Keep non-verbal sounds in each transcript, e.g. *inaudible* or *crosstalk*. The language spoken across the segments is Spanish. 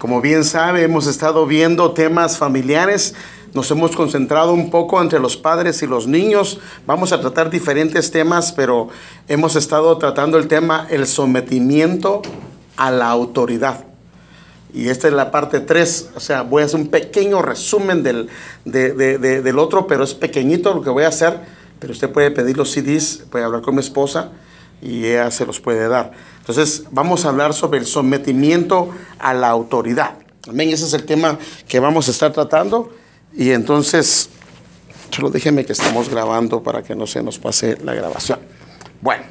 Como bien sabe, hemos estado viendo temas familiares. Nos hemos concentrado un poco entre los padres y los niños. Vamos a tratar diferentes temas, pero hemos estado tratando el tema el sometimiento a la autoridad. Y esta es la parte 3, o sea, voy a hacer un pequeño resumen del, del otro, pero es pequeñito lo que voy a hacer, pero usted puede pedir los CDs, puede hablar con mi esposa y ella se los puede dar. Entonces, vamos a hablar sobre el sometimiento a la autoridad. Amén, ese es el tema que vamos a estar tratando. Y entonces, solo déjeme que estamos grabando para que no se nos pase la grabación. Bueno,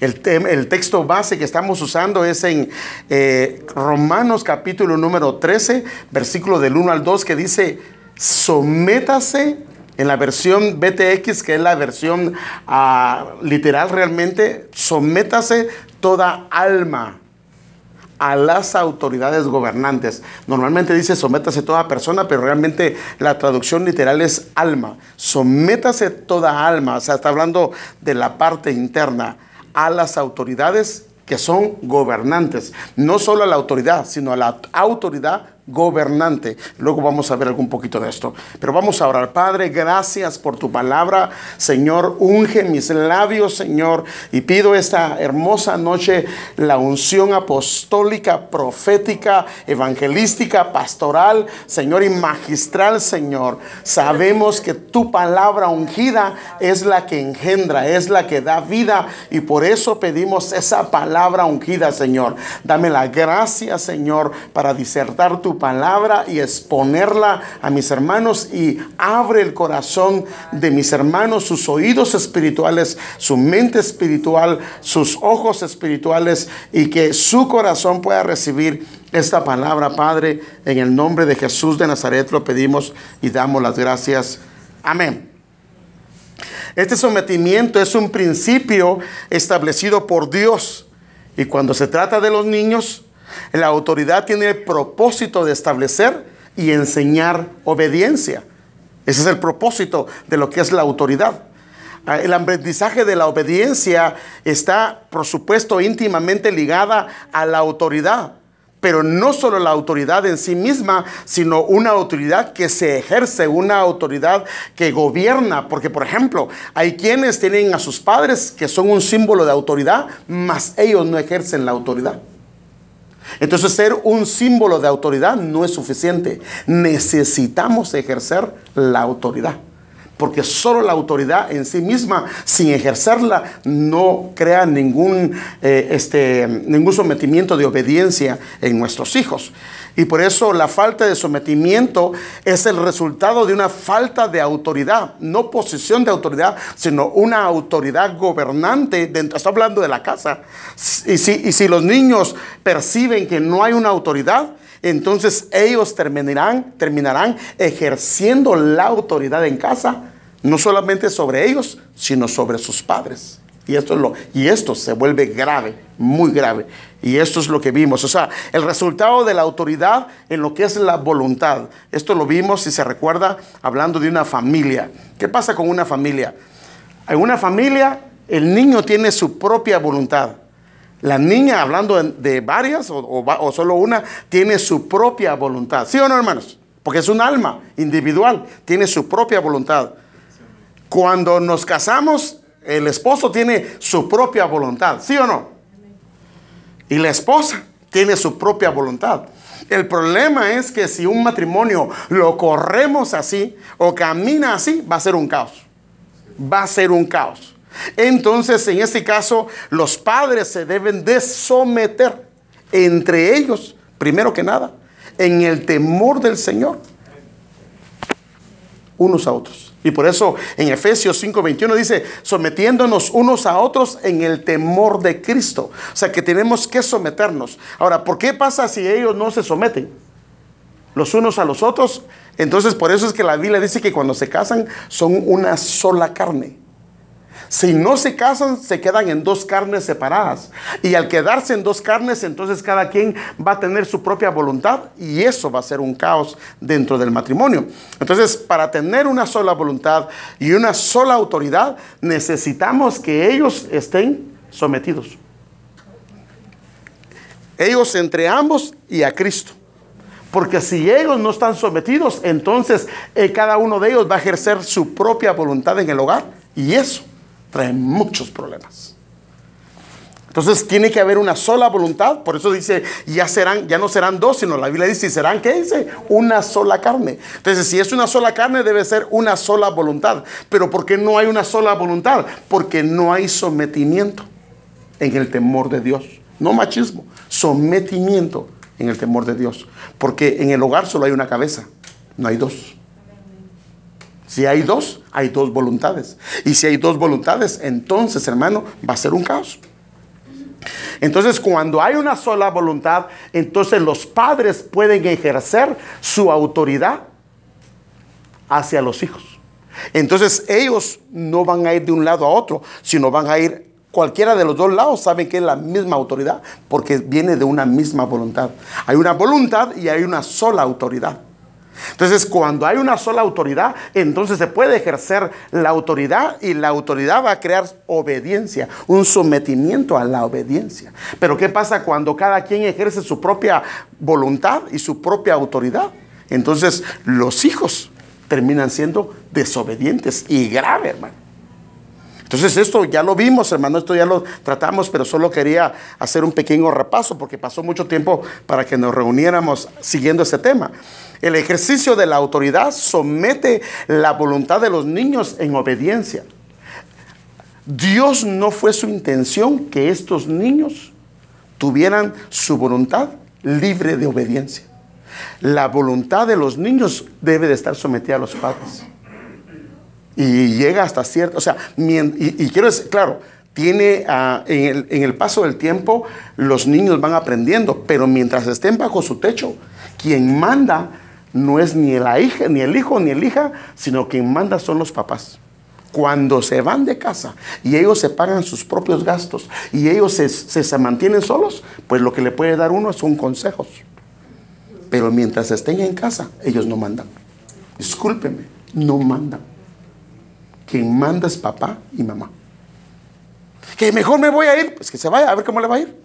el, el texto base que estamos usando es en eh, Romanos capítulo número 13, versículo del 1 al 2, que dice, sométase en la versión BTX, que es la versión ah, literal realmente, sométase toda alma a las autoridades gobernantes. Normalmente dice sométase toda persona, pero realmente la traducción literal es alma. Sométase toda alma, o sea, está hablando de la parte interna a las autoridades que son gobernantes. No solo a la autoridad, sino a la autoridad gobernante. Luego vamos a ver algún poquito de esto. Pero vamos a orar. Padre, gracias por tu palabra. Señor, unge mis labios, Señor. Y pido esta hermosa noche la unción apostólica, profética, evangelística, pastoral, Señor, y magistral, Señor. Sabemos que tu palabra ungida es la que engendra, es la que da vida. Y por eso pedimos esa palabra ungida, Señor. Dame la gracia, Señor, para disertar tu palabra y exponerla a mis hermanos y abre el corazón de mis hermanos, sus oídos espirituales, su mente espiritual, sus ojos espirituales y que su corazón pueda recibir esta palabra, Padre, en el nombre de Jesús de Nazaret lo pedimos y damos las gracias. Amén. Este sometimiento es un principio establecido por Dios. Y cuando se trata de los niños, la autoridad tiene el propósito de establecer y enseñar obediencia. Ese es el propósito de lo que es la autoridad. Ah, el aprendizaje de la obediencia está, por supuesto, íntimamente ligada a la autoridad, pero no solo la autoridad en sí misma, sino una autoridad que se ejerce, una autoridad que gobierna, porque por ejemplo, hay quienes tienen a sus padres que son un símbolo de autoridad, mas ellos no ejercen la autoridad. Entonces ser un símbolo de autoridad no es suficiente. Necesitamos ejercer la autoridad. Porque solo la autoridad en sí misma, sin ejercerla, no crea ningún, eh, este, ningún sometimiento de obediencia en nuestros hijos. Y por eso la falta de sometimiento es el resultado de una falta de autoridad, no posición de autoridad, sino una autoridad gobernante. Dentro, está hablando de la casa. Y si, los niños perciben que no hay una autoridad, entonces ellos terminarán, terminarán ejerciendo la autoridad en casa, no solamente sobre ellos, sino sobre sus padres. Y esto, es lo, y esto se vuelve grave, muy grave. Y esto es lo que vimos. O sea, el resultado de la autoridad en lo que es la voluntad. Esto lo vimos, si se recuerda, hablando de una familia. ¿Qué pasa con una familia? En una familia, el niño tiene su propia voluntad. La niña, hablando de varias o, o solo una, tiene su propia voluntad. ¿Sí o no, hermanos? Porque es un alma individual, tiene su propia voluntad. Cuando nos casamos, el esposo tiene su propia voluntad, ¿sí o no? Y la esposa tiene su propia voluntad. El problema es que si un matrimonio lo corremos así o camina así, va a ser un caos. Va a ser un caos. Entonces, en este caso, los padres se deben de someter entre ellos, primero que nada, en el temor del Señor, unos a otros. Y por eso en Efesios 5:21 dice, sometiéndonos unos a otros en el temor de Cristo. O sea que tenemos que someternos. Ahora, ¿por qué pasa si ellos no se someten? Los unos a los otros. Entonces por eso es que la Biblia dice que cuando se casan son una sola carne. Si no se casan, se quedan en dos carnes separadas. Y al quedarse en dos carnes, entonces cada quien va a tener su propia voluntad y eso va a ser un caos dentro del matrimonio. Entonces, para tener una sola voluntad y una sola autoridad, necesitamos que ellos estén sometidos. Ellos entre ambos y a Cristo. Porque si ellos no están sometidos, entonces eh, cada uno de ellos va a ejercer su propia voluntad en el hogar. Y eso trae muchos problemas. Entonces tiene que haber una sola voluntad, por eso dice, ya serán, ya no serán dos, sino la Biblia dice, serán, ¿qué dice? Una sola carne. Entonces, si es una sola carne, debe ser una sola voluntad. Pero ¿por qué no hay una sola voluntad? Porque no hay sometimiento en el temor de Dios. No machismo, sometimiento en el temor de Dios. Porque en el hogar solo hay una cabeza, no hay dos. Si hay dos, hay dos voluntades. Y si hay dos voluntades, entonces, hermano, va a ser un caos. Entonces, cuando hay una sola voluntad, entonces los padres pueden ejercer su autoridad hacia los hijos. Entonces, ellos no van a ir de un lado a otro, sino van a ir cualquiera de los dos lados, saben que es la misma autoridad, porque viene de una misma voluntad. Hay una voluntad y hay una sola autoridad. Entonces, cuando hay una sola autoridad, entonces se puede ejercer la autoridad y la autoridad va a crear obediencia, un sometimiento a la obediencia. Pero ¿qué pasa cuando cada quien ejerce su propia voluntad y su propia autoridad? Entonces, los hijos terminan siendo desobedientes y grave, hermano. Entonces esto ya lo vimos, hermano, esto ya lo tratamos, pero solo quería hacer un pequeño repaso porque pasó mucho tiempo para que nos reuniéramos siguiendo ese tema. El ejercicio de la autoridad somete la voluntad de los niños en obediencia. Dios no fue su intención que estos niños tuvieran su voluntad libre de obediencia. La voluntad de los niños debe de estar sometida a los padres. Y llega hasta cierto, o sea, y, quiero decir, claro, tiene ah, en, el, en el paso del tiempo los niños van aprendiendo, pero mientras estén bajo su techo, quien manda no es ni la hija, ni el hijo, ni el hija, sino quien manda son los papás. Cuando se van de casa y ellos se pagan sus propios gastos y ellos se, se, mantienen solos, pues lo que le puede dar uno son consejos. Pero mientras estén en casa, ellos no mandan. Discúlpeme, no mandan. Quien manda es papá y mamá. Que mejor me voy a ir, pues que se vaya a ver cómo le va a ir.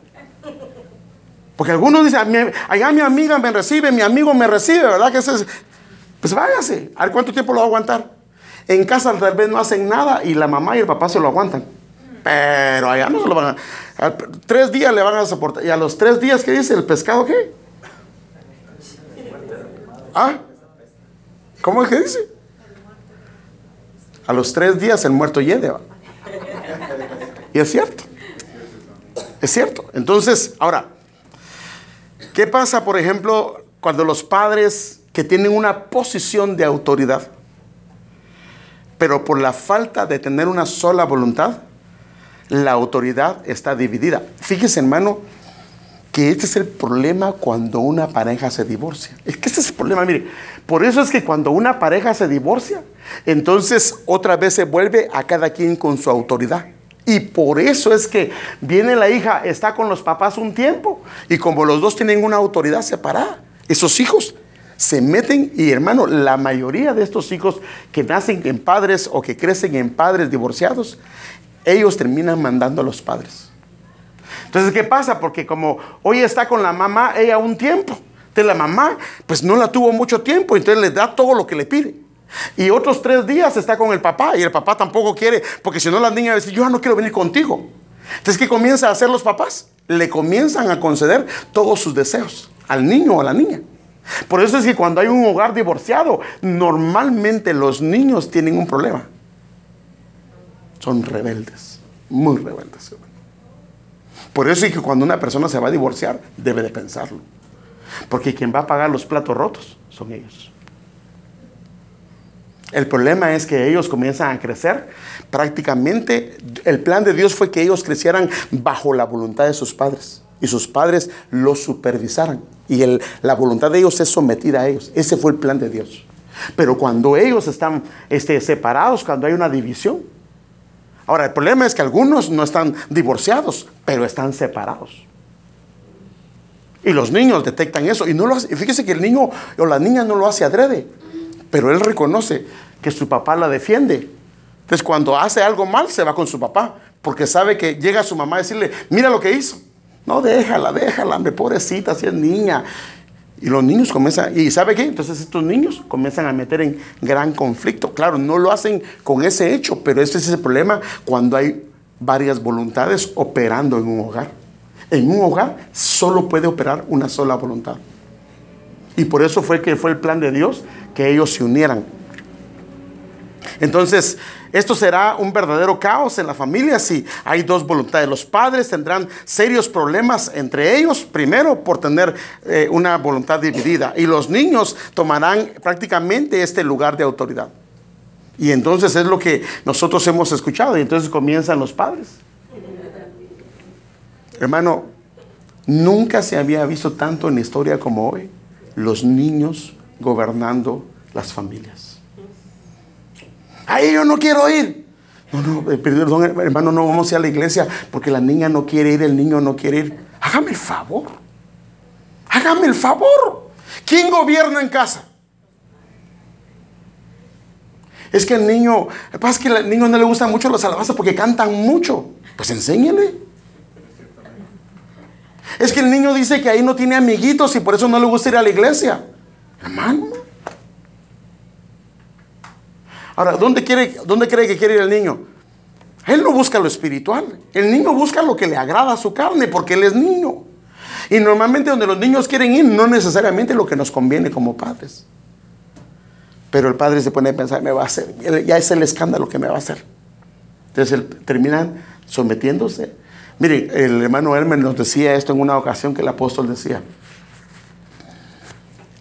Porque algunos dicen, allá mi amiga me recibe, mi amigo me recibe, ¿verdad? Que es, pues váyase, a ver cuánto tiempo lo va a aguantar. En casa tal vez no hacen nada y la mamá y el papá se lo aguantan. Pero allá no se lo van a... tres días le van a soportar. ¿Y a los tres días qué dice? ¿El pescado qué? ¿Ah? ¿Cómo es que dice? A los tres días el muerto hiede. Y es cierto. Es cierto. Entonces, ahora, ¿Qué pasa, por ejemplo, cuando los padres que tienen una posición de autoridad, pero por la falta de tener una sola voluntad, la autoridad está dividida? Fíjese, hermano, que este es el problema cuando una pareja se divorcia. Es que este es el problema, mire. Por eso es que cuando una pareja se divorcia, entonces otra vez se vuelve a cada quien con su autoridad. Y por eso es que viene la hija, está con los papás un tiempo. Y como los dos tienen una autoridad separada, esos hijos se meten y hermano, la mayoría de estos hijos que nacen en padres o que crecen en padres divorciados, ellos terminan mandando a los padres. Entonces, ¿qué pasa? Porque como hoy está con la mamá, ella un tiempo. Entonces la mamá, pues no la tuvo mucho tiempo, entonces le da todo lo que le pide. Y otros tres días está con el papá y el papá tampoco quiere, porque si no la niña va a decir, yo no quiero venir contigo. Entonces, ¿qué comienza a hacer los papás? Le comienzan a conceder todos sus deseos al niño o a la niña. Por eso es que cuando hay un hogar divorciado, normalmente los niños tienen un problema. Son rebeldes, muy rebeldes. Por eso es que cuando una persona se va a divorciar, debe de pensarlo. Porque quien va a pagar los platos rotos son ellos. El problema es que ellos comienzan a crecer. Prácticamente el plan de Dios fue que ellos crecieran bajo la voluntad de sus padres y sus padres los supervisaran. Y la voluntad de ellos es sometida a ellos. Ese fue el plan de Dios. Pero cuando ellos están este, separados, cuando hay una división. Ahora, el problema es que algunos no están divorciados, pero están separados. Y los niños detectan eso. Y no lo fíjese que el niño o la niña no lo hace adrede pero él reconoce que su papá la defiende. Entonces cuando hace algo mal se va con su papá, porque sabe que llega su mamá a decirle, mira lo que hizo. No, déjala, déjala, pobrecita, si es niña. Y los niños comienzan, ¿y sabe qué? Entonces estos niños comienzan a meter en gran conflicto. Claro, no lo hacen con ese hecho, pero ese es el problema cuando hay varias voluntades operando en un hogar. En un hogar solo puede operar una sola voluntad. Y por eso fue que fue el plan de Dios que ellos se unieran. Entonces, esto será un verdadero caos en la familia si hay dos voluntades. Los padres tendrán serios problemas entre ellos, primero por tener eh, una voluntad dividida, y los niños tomarán prácticamente este lugar de autoridad. Y entonces es lo que nosotros hemos escuchado, y entonces comienzan los padres. Hermano, nunca se había visto tanto en la historia como hoy, los niños gobernando las familias. Ahí yo no quiero ir. No, no, eh, perdón, hermano, no vamos a ir a la iglesia porque la niña no quiere ir, el niño no quiere ir. Hágame el favor. Hágame el favor. ¿Quién gobierna en casa? Es que el niño, pasa que al niño no le gustan mucho los alabanzas porque cantan mucho. Pues enséñale. Es que el niño dice que ahí no tiene amiguitos y por eso no le gusta ir a la iglesia. Hermano. Ahora, ¿dónde, quiere, ¿dónde cree que quiere ir el niño? Él no busca lo espiritual. El niño busca lo que le agrada a su carne porque él es niño. Y normalmente donde los niños quieren ir, no necesariamente lo que nos conviene como padres. Pero el padre se pone a pensar, me va a hacer, ya es el escándalo que me va a hacer. Entonces terminan sometiéndose. Miren, el hermano Hermen nos decía esto en una ocasión que el apóstol decía.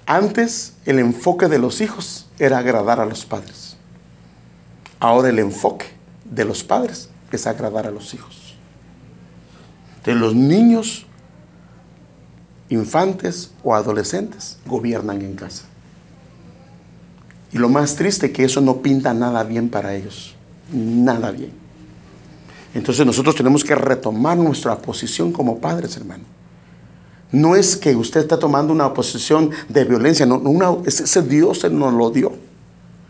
Antes el enfoque de los hijos era agradar a los padres. Ahora el enfoque de los padres es agradar a los hijos. De los niños, infantes o adolescentes gobiernan en casa. Y lo más triste es que eso no pinta nada bien para ellos. Nada bien. Entonces nosotros tenemos que retomar nuestra posición como padres, hermano. No es que usted está tomando una posición de violencia, no, una, ese Dios nos lo dio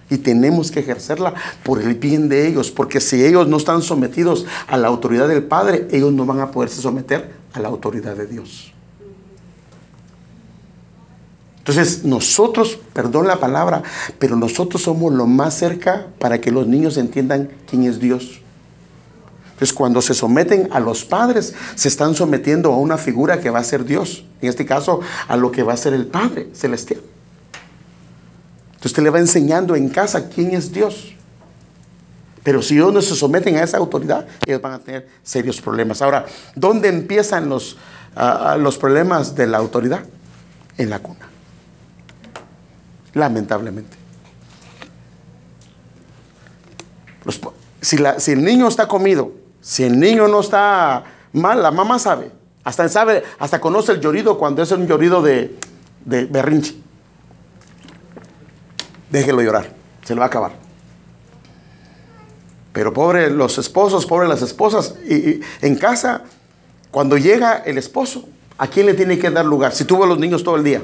y tenemos que ejercerla por el bien de ellos, porque si ellos no están sometidos a la autoridad del Padre, ellos no van a poderse someter a la autoridad de Dios. Entonces nosotros, perdón la palabra, pero nosotros somos lo más cerca para que los niños entiendan quién es Dios. Entonces cuando se someten a los padres, se están sometiendo a una figura que va a ser Dios. En este caso, a lo que va a ser el Padre celestial. Entonces usted le va enseñando en casa quién es Dios. Pero si ellos no se someten a esa autoridad, ellos van a tener serios problemas. Ahora, ¿dónde empiezan los, los problemas de la autoridad? En la cuna. Lamentablemente. si, el niño está comido, si el niño no está mal, la mamá sabe. Hasta sabe, hasta conoce el llorido cuando es un llorido de, de berrinche déjelo llorar, se le va a acabar. Pero pobre los esposos, pobre las esposas, y, en casa, cuando llega el esposo, ¿a quién le tiene que dar lugar? Si tuvo a los niños todo el día,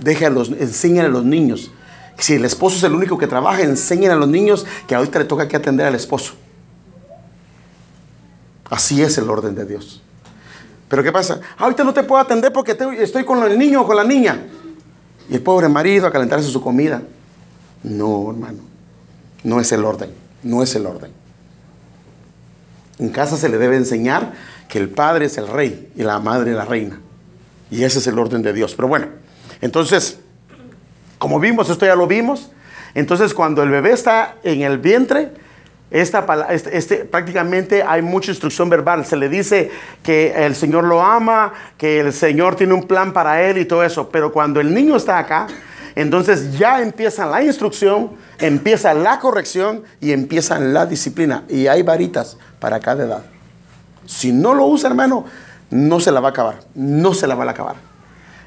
déjalos, enséñale a los niños. Si el esposo es el único que trabaja, enséñale a los niños que ahorita le toca que atender al esposo. Así es el orden de Dios. Pero ¿qué pasa? Ahorita no te puedo atender porque estoy con el niño o con la niña. Y el pobre marido a calentarse su comida. No, hermano. No es el orden. No es el orden. En casa se le debe enseñar que el padre es el rey y la madre la reina. Y ese es el orden de Dios. Pero bueno, entonces, como vimos, esto ya lo vimos. Entonces, cuando el bebé está en el vientre, esta, este, este, prácticamente hay mucha instrucción verbal. Se le dice que el Señor lo ama, que el Señor tiene un plan para él y todo eso. Pero cuando el niño está acá, entonces ya empieza la instrucción, empieza la corrección y empieza la disciplina. Y hay varitas para cada edad. Si no lo usa, hermano, no se la va a acabar. No se la va a acabar.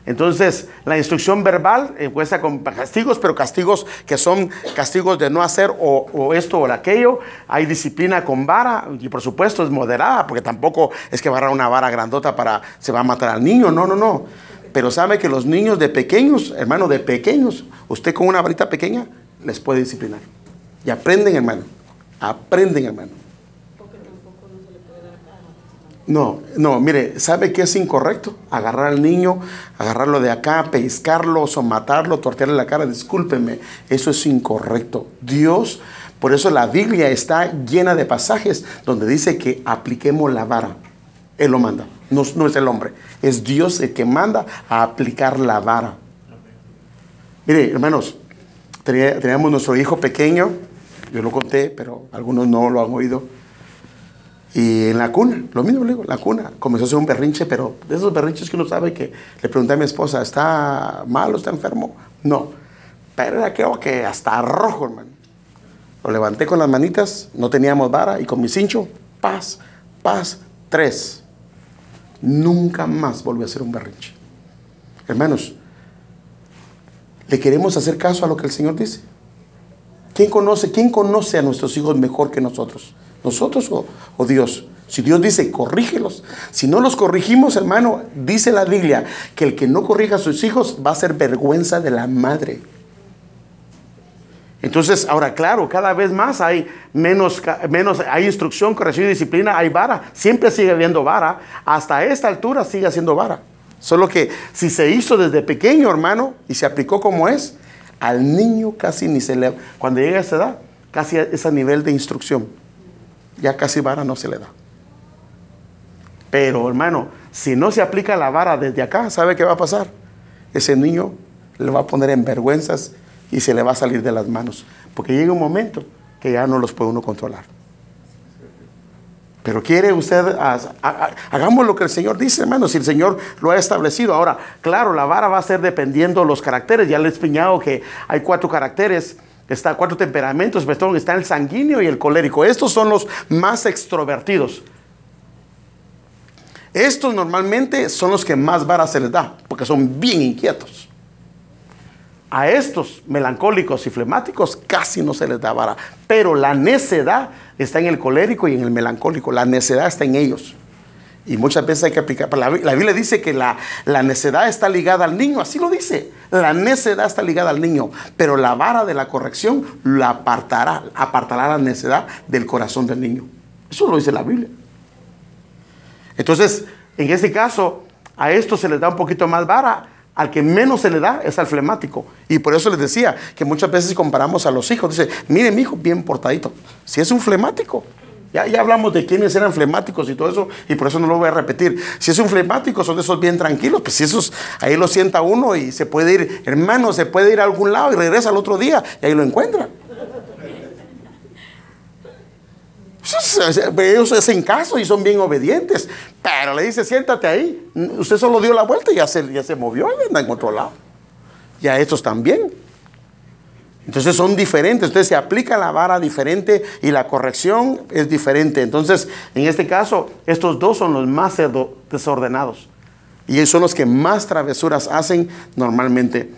Entonces, la instrucción verbal empieza con castigos, pero castigos que son castigos de no hacer o, esto o aquello. Hay disciplina con vara y por supuesto es moderada, porque tampoco es que agarrar una vara grandota para se va a matar al niño. No, no, no. Pero sabe que los niños de pequeños, hermano, de pequeños, usted con una varita pequeña les puede disciplinar. Y aprenden, hermano. Aprenden, hermano. No, no, mire, ¿sabe qué es incorrecto? Agarrar al niño, agarrarlo de acá, pescarlo, o matarlo, tortearle la cara, discúlpeme, eso es incorrecto. Dios, por eso la Biblia está llena de pasajes donde dice que apliquemos la vara. Él lo manda, no, no es el hombre, es Dios el que manda a aplicar la vara. Mire, hermanos, teníamos nuestro hijo pequeño, yo lo conté, pero algunos no lo han oído y en la cuna, lo mismo le digo, la cuna. Comenzó a ser un berrinche, pero de esos berrinches que uno sabe que le pregunté a mi esposa, ¿está malo, está enfermo? No. Pero era creo que hasta rojo, hermano. Lo levanté con las manitas, no teníamos vara, y con mi cincho, paz, paz, tres. Nunca más volvió a ser un berrinche. Hermanos, ¿le queremos hacer caso a lo que el Señor dice? ¿Quién conoce, quién conoce a nuestros hijos mejor que nosotros? ¿Nosotros o, Dios? Si Dios dice, corrígelos. Si no los corrigimos, hermano, dice la Biblia que el que no corrija a sus hijos va a ser vergüenza de la madre. Entonces, ahora claro, cada vez más hay menos, menos, hay instrucción, corrección y disciplina, hay vara. Siempre sigue habiendo vara. Hasta esta altura sigue siendo vara. Solo que si se hizo desde pequeño, hermano, y se aplicó como es, al niño casi ni se le... Cuando llega a esa edad, casi es a nivel de instrucción ya casi vara no se le da. Pero hermano, si no se aplica la vara desde acá, ¿sabe qué va a pasar? Ese niño le va a poner en vergüenzas y se le va a salir de las manos. Porque llega un momento que ya no los puede uno controlar. Pero quiere usted, hagamos lo que el Señor dice, hermano, si el Señor lo ha establecido. Ahora, claro, la vara va a ser dependiendo los caracteres. Ya le he explicado que hay cuatro caracteres Está cuatro temperamentos, está el sanguíneo y el colérico. Estos son los más extrovertidos. Estos normalmente son los que más vara se les da, porque son bien inquietos. A estos melancólicos y flemáticos casi no se les da vara, pero la necedad está en el colérico y en el melancólico. La necedad está en ellos. Y muchas veces hay que aplicar. La, la Biblia dice que la, la, necedad está ligada al niño, así lo dice. La necedad está ligada al niño, pero la vara de la corrección la apartará, apartará la necedad del corazón del niño. Eso lo dice la Biblia. Entonces, en ese caso, a esto se le da un poquito más vara. Al que menos se le da es al flemático. Y por eso les decía que muchas veces comparamos a los hijos. Dice, mire mi hijo, bien portadito. Si es un flemático, ya, hablamos de quiénes eran flemáticos y todo eso, y por eso no lo voy a repetir. Si es un flemático, son de esos bien tranquilos, pues si esos ahí lo sienta uno y se puede ir, hermano, se puede ir a algún lado y regresa al otro día y ahí lo encuentra. Ellos hacen caso y son bien obedientes, pero le dice, siéntate ahí. Usted solo dio la vuelta y ya se, ya se movió y anda en otro lado. Y a estos también. Entonces son diferentes, entonces se aplica la vara diferente y la corrección es diferente. Entonces, en este caso, estos dos son los más desordenados y son los que más travesuras hacen normalmente.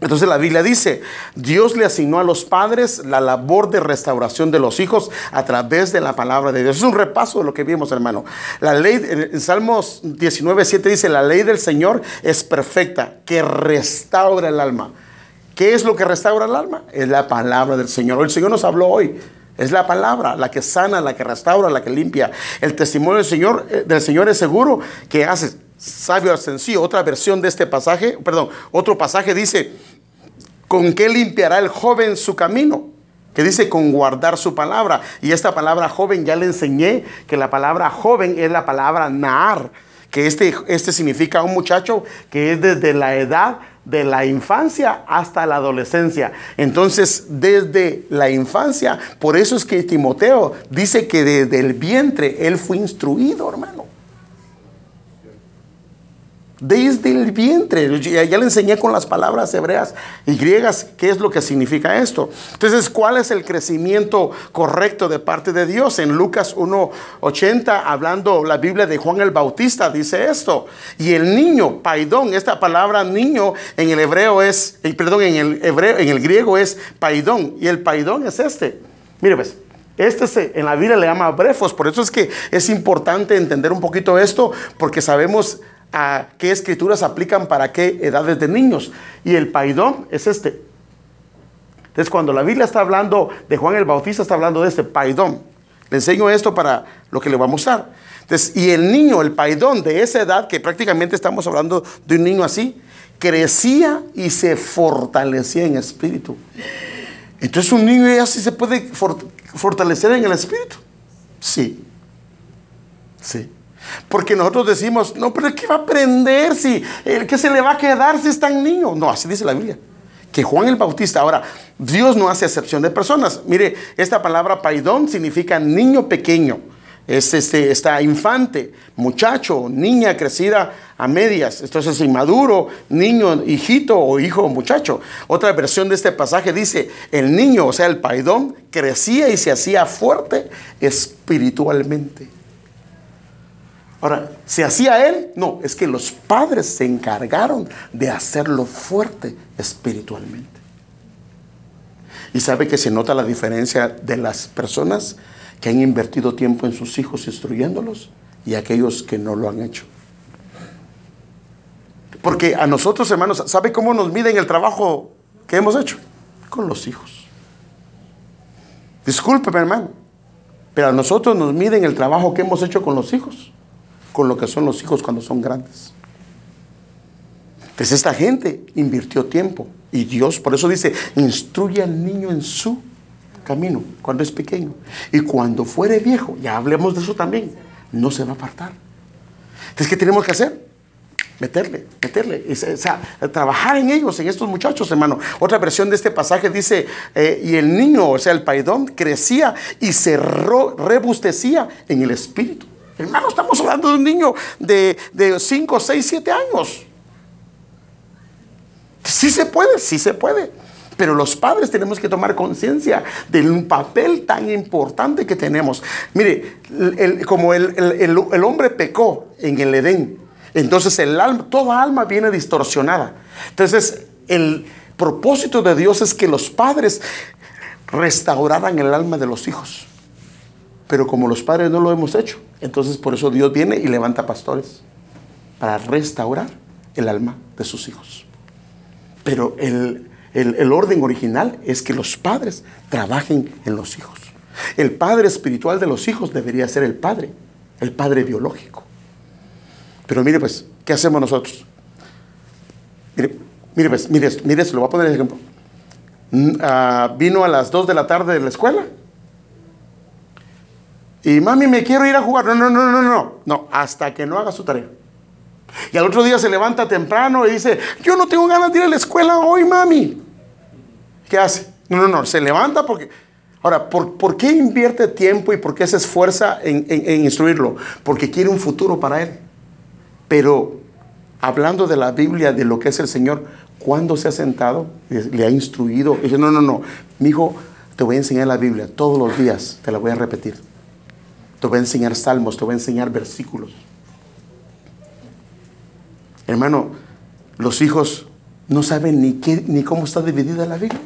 Entonces la Biblia dice, Dios le asignó a los padres la labor de restauración de los hijos a través de la palabra de Dios. Es un repaso de lo que vimos, hermano. La ley, en Salmos 19, 7 dice, la ley del Señor es perfecta, que restaura el alma. ¿Qué es lo que restaura el alma? Es la palabra del Señor. El Señor nos habló hoy. Es la palabra, la que sana, la que restaura, la que limpia. El testimonio del Señor, eh, del Señor es seguro que hace sabio sencillo. Otra versión de este pasaje, perdón, otro pasaje dice, ¿con qué limpiará el joven su camino? Que dice con guardar su palabra. Y esta palabra joven ya le enseñé que la palabra joven es la palabra naar, que este, este significa un muchacho que es desde la edad de la infancia hasta la adolescencia. Entonces, desde la infancia, por eso es que Timoteo dice que desde el vientre él fue instruido, hermano desde el vientre. Ya, le enseñé con las palabras hebreas y griegas qué es lo que significa esto. Entonces, ¿cuál es el crecimiento correcto de parte de Dios? En Lucas 1.80, hablando la Biblia de Juan el Bautista, dice esto. Y el niño, paidón, esta palabra niño en el hebreo es, eh, perdón, en el hebreo, en el griego es paidón. Y el paidón es este. Mire, pues. Este se, en la Biblia le llama brefos, por eso es que es importante entender un poquito esto, porque sabemos a qué escrituras aplican para qué edades de niños. Y el paidón es este. Entonces, cuando la Biblia está hablando de Juan el Bautista, está hablando de este paidón. Le enseño esto para lo que le voy a mostrar. Entonces, y el niño, el paidón de esa edad, que prácticamente estamos hablando de un niño así, crecía y se fortalecía en espíritu. Entonces un niño ya sí se puede fortalecer en el espíritu. Sí. Sí. Porque nosotros decimos, no, pero ¿qué va a aprender si, el que se le va a quedar si es tan niño? No, así dice la Biblia. Que Juan el Bautista, ahora, Dios no hace excepción de personas. Mire, esta palabra paidón significa niño pequeño es este, está infante, muchacho, niña crecida a medias. Entonces, inmaduro, niño, hijito o hijo o muchacho. Otra versión de este pasaje dice, el niño, o sea, el paidón, crecía y se hacía fuerte espiritualmente. Ahora, ¿se hacía él? No, es que los padres se encargaron de hacerlo fuerte espiritualmente. Y sabe que se nota la diferencia de las personas que han invertido tiempo en sus hijos instruyéndolos y aquellos que no lo han hecho. Porque a nosotros, hermanos, ¿sabe cómo nos miden el trabajo que hemos hecho? Con los hijos. Discúlpeme, hermano, pero a nosotros nos miden el trabajo que hemos hecho con los hijos, con lo que son los hijos cuando son grandes. Pues esta gente invirtió tiempo y Dios, por eso dice, instruye al niño en su camino cuando es pequeño. Y cuando fuere viejo, ya hablemos de eso también, no se va a apartar. Entonces, ¿qué tenemos que hacer? Meterle, meterle, o sea, trabajar en ellos, en estos muchachos, hermano. Otra versión de este pasaje dice, eh, y el niño, o sea, el paidón, crecía y se rebustecía en el espíritu. Hermano, estamos hablando de un niño de 5, 6, 7 años. Sí se puede, sí se puede. Pero los padres tenemos que tomar conciencia del papel tan importante que tenemos. Mire, como el, hombre pecó en el Edén, entonces el alma, toda alma viene distorsionada. Entonces, el propósito de Dios es que los padres restauraran el alma de los hijos. Pero como los padres no lo hemos hecho, entonces por eso Dios viene y levanta pastores para restaurar el alma de sus hijos. Pero el, el, orden original es que los padres trabajen en los hijos. El padre espiritual de los hijos debería ser el padre, el padre biológico. Pero mire pues, ¿qué hacemos nosotros? Mire, mire pues, mire, mire, se lo voy a poner el ejemplo. Mm, ah, vino a las 2 de la tarde de la escuela. Y mami, me quiero ir a jugar. No, no, no, no, no. No, hasta que no haga su tarea. Y al otro día se levanta temprano y dice, yo no tengo ganas de ir a la escuela hoy, mami. ¿Qué hace? No, no, no, se levanta porque... Ahora, ¿por, qué invierte tiempo y por qué se esfuerza en, instruirlo? Porque quiere un futuro para él. Pero hablando de la Biblia, de lo que es el Señor, ¿cuándo se ha sentado? Le ha instruido. dice, no, no, no, mi hijo, te voy a enseñar la Biblia todos los días, te la voy a repetir. Te voy a enseñar salmos, te voy a enseñar versículos. Hermano, los hijos no saben ni, qué, ni cómo está dividida la Biblia.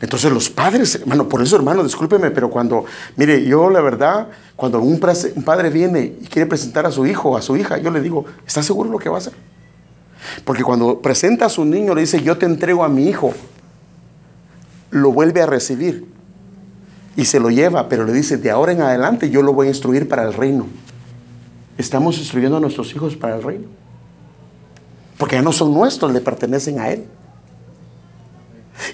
Entonces los padres, hermano, por eso hermano, discúlpeme, pero cuando, mire, yo la verdad, cuando un, padre viene y quiere presentar a su hijo o a su hija, yo le digo, ¿está seguro lo que va a hacer? Porque cuando presenta a su niño, le dice, yo te entrego a mi hijo, lo vuelve a recibir y se lo lleva, pero le dice, de ahora en adelante yo lo voy a instruir para el reino. Estamos instruyendo a nuestros hijos para el reino. Porque ya no son nuestros, le pertenecen a Él.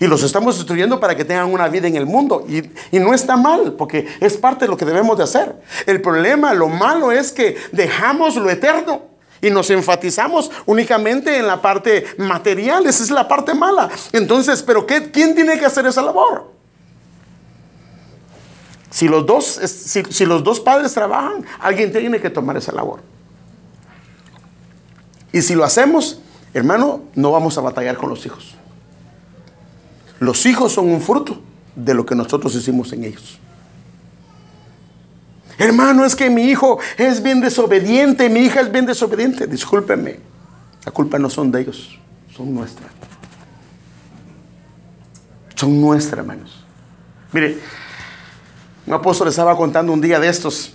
Y los estamos instruyendo para que tengan una vida en el mundo. Y, y, no está mal, porque es parte de lo que debemos de hacer. El problema, lo malo es que dejamos lo eterno y nos enfatizamos únicamente en la parte material. Esa es la parte mala. Entonces, ¿pero qué, quién tiene que hacer esa labor? Si los, dos, si, los dos padres trabajan, alguien tiene que tomar esa labor. Y si lo hacemos, hermano, no vamos a batallar con los hijos. Los hijos son un fruto de lo que nosotros hicimos en ellos. Hermano, es que mi hijo es bien desobediente, mi hija es bien desobediente. Discúlpenme, la culpa no son de ellos, son nuestras. Son nuestras, hermanos. Mire, un apóstol estaba contando un día de estos.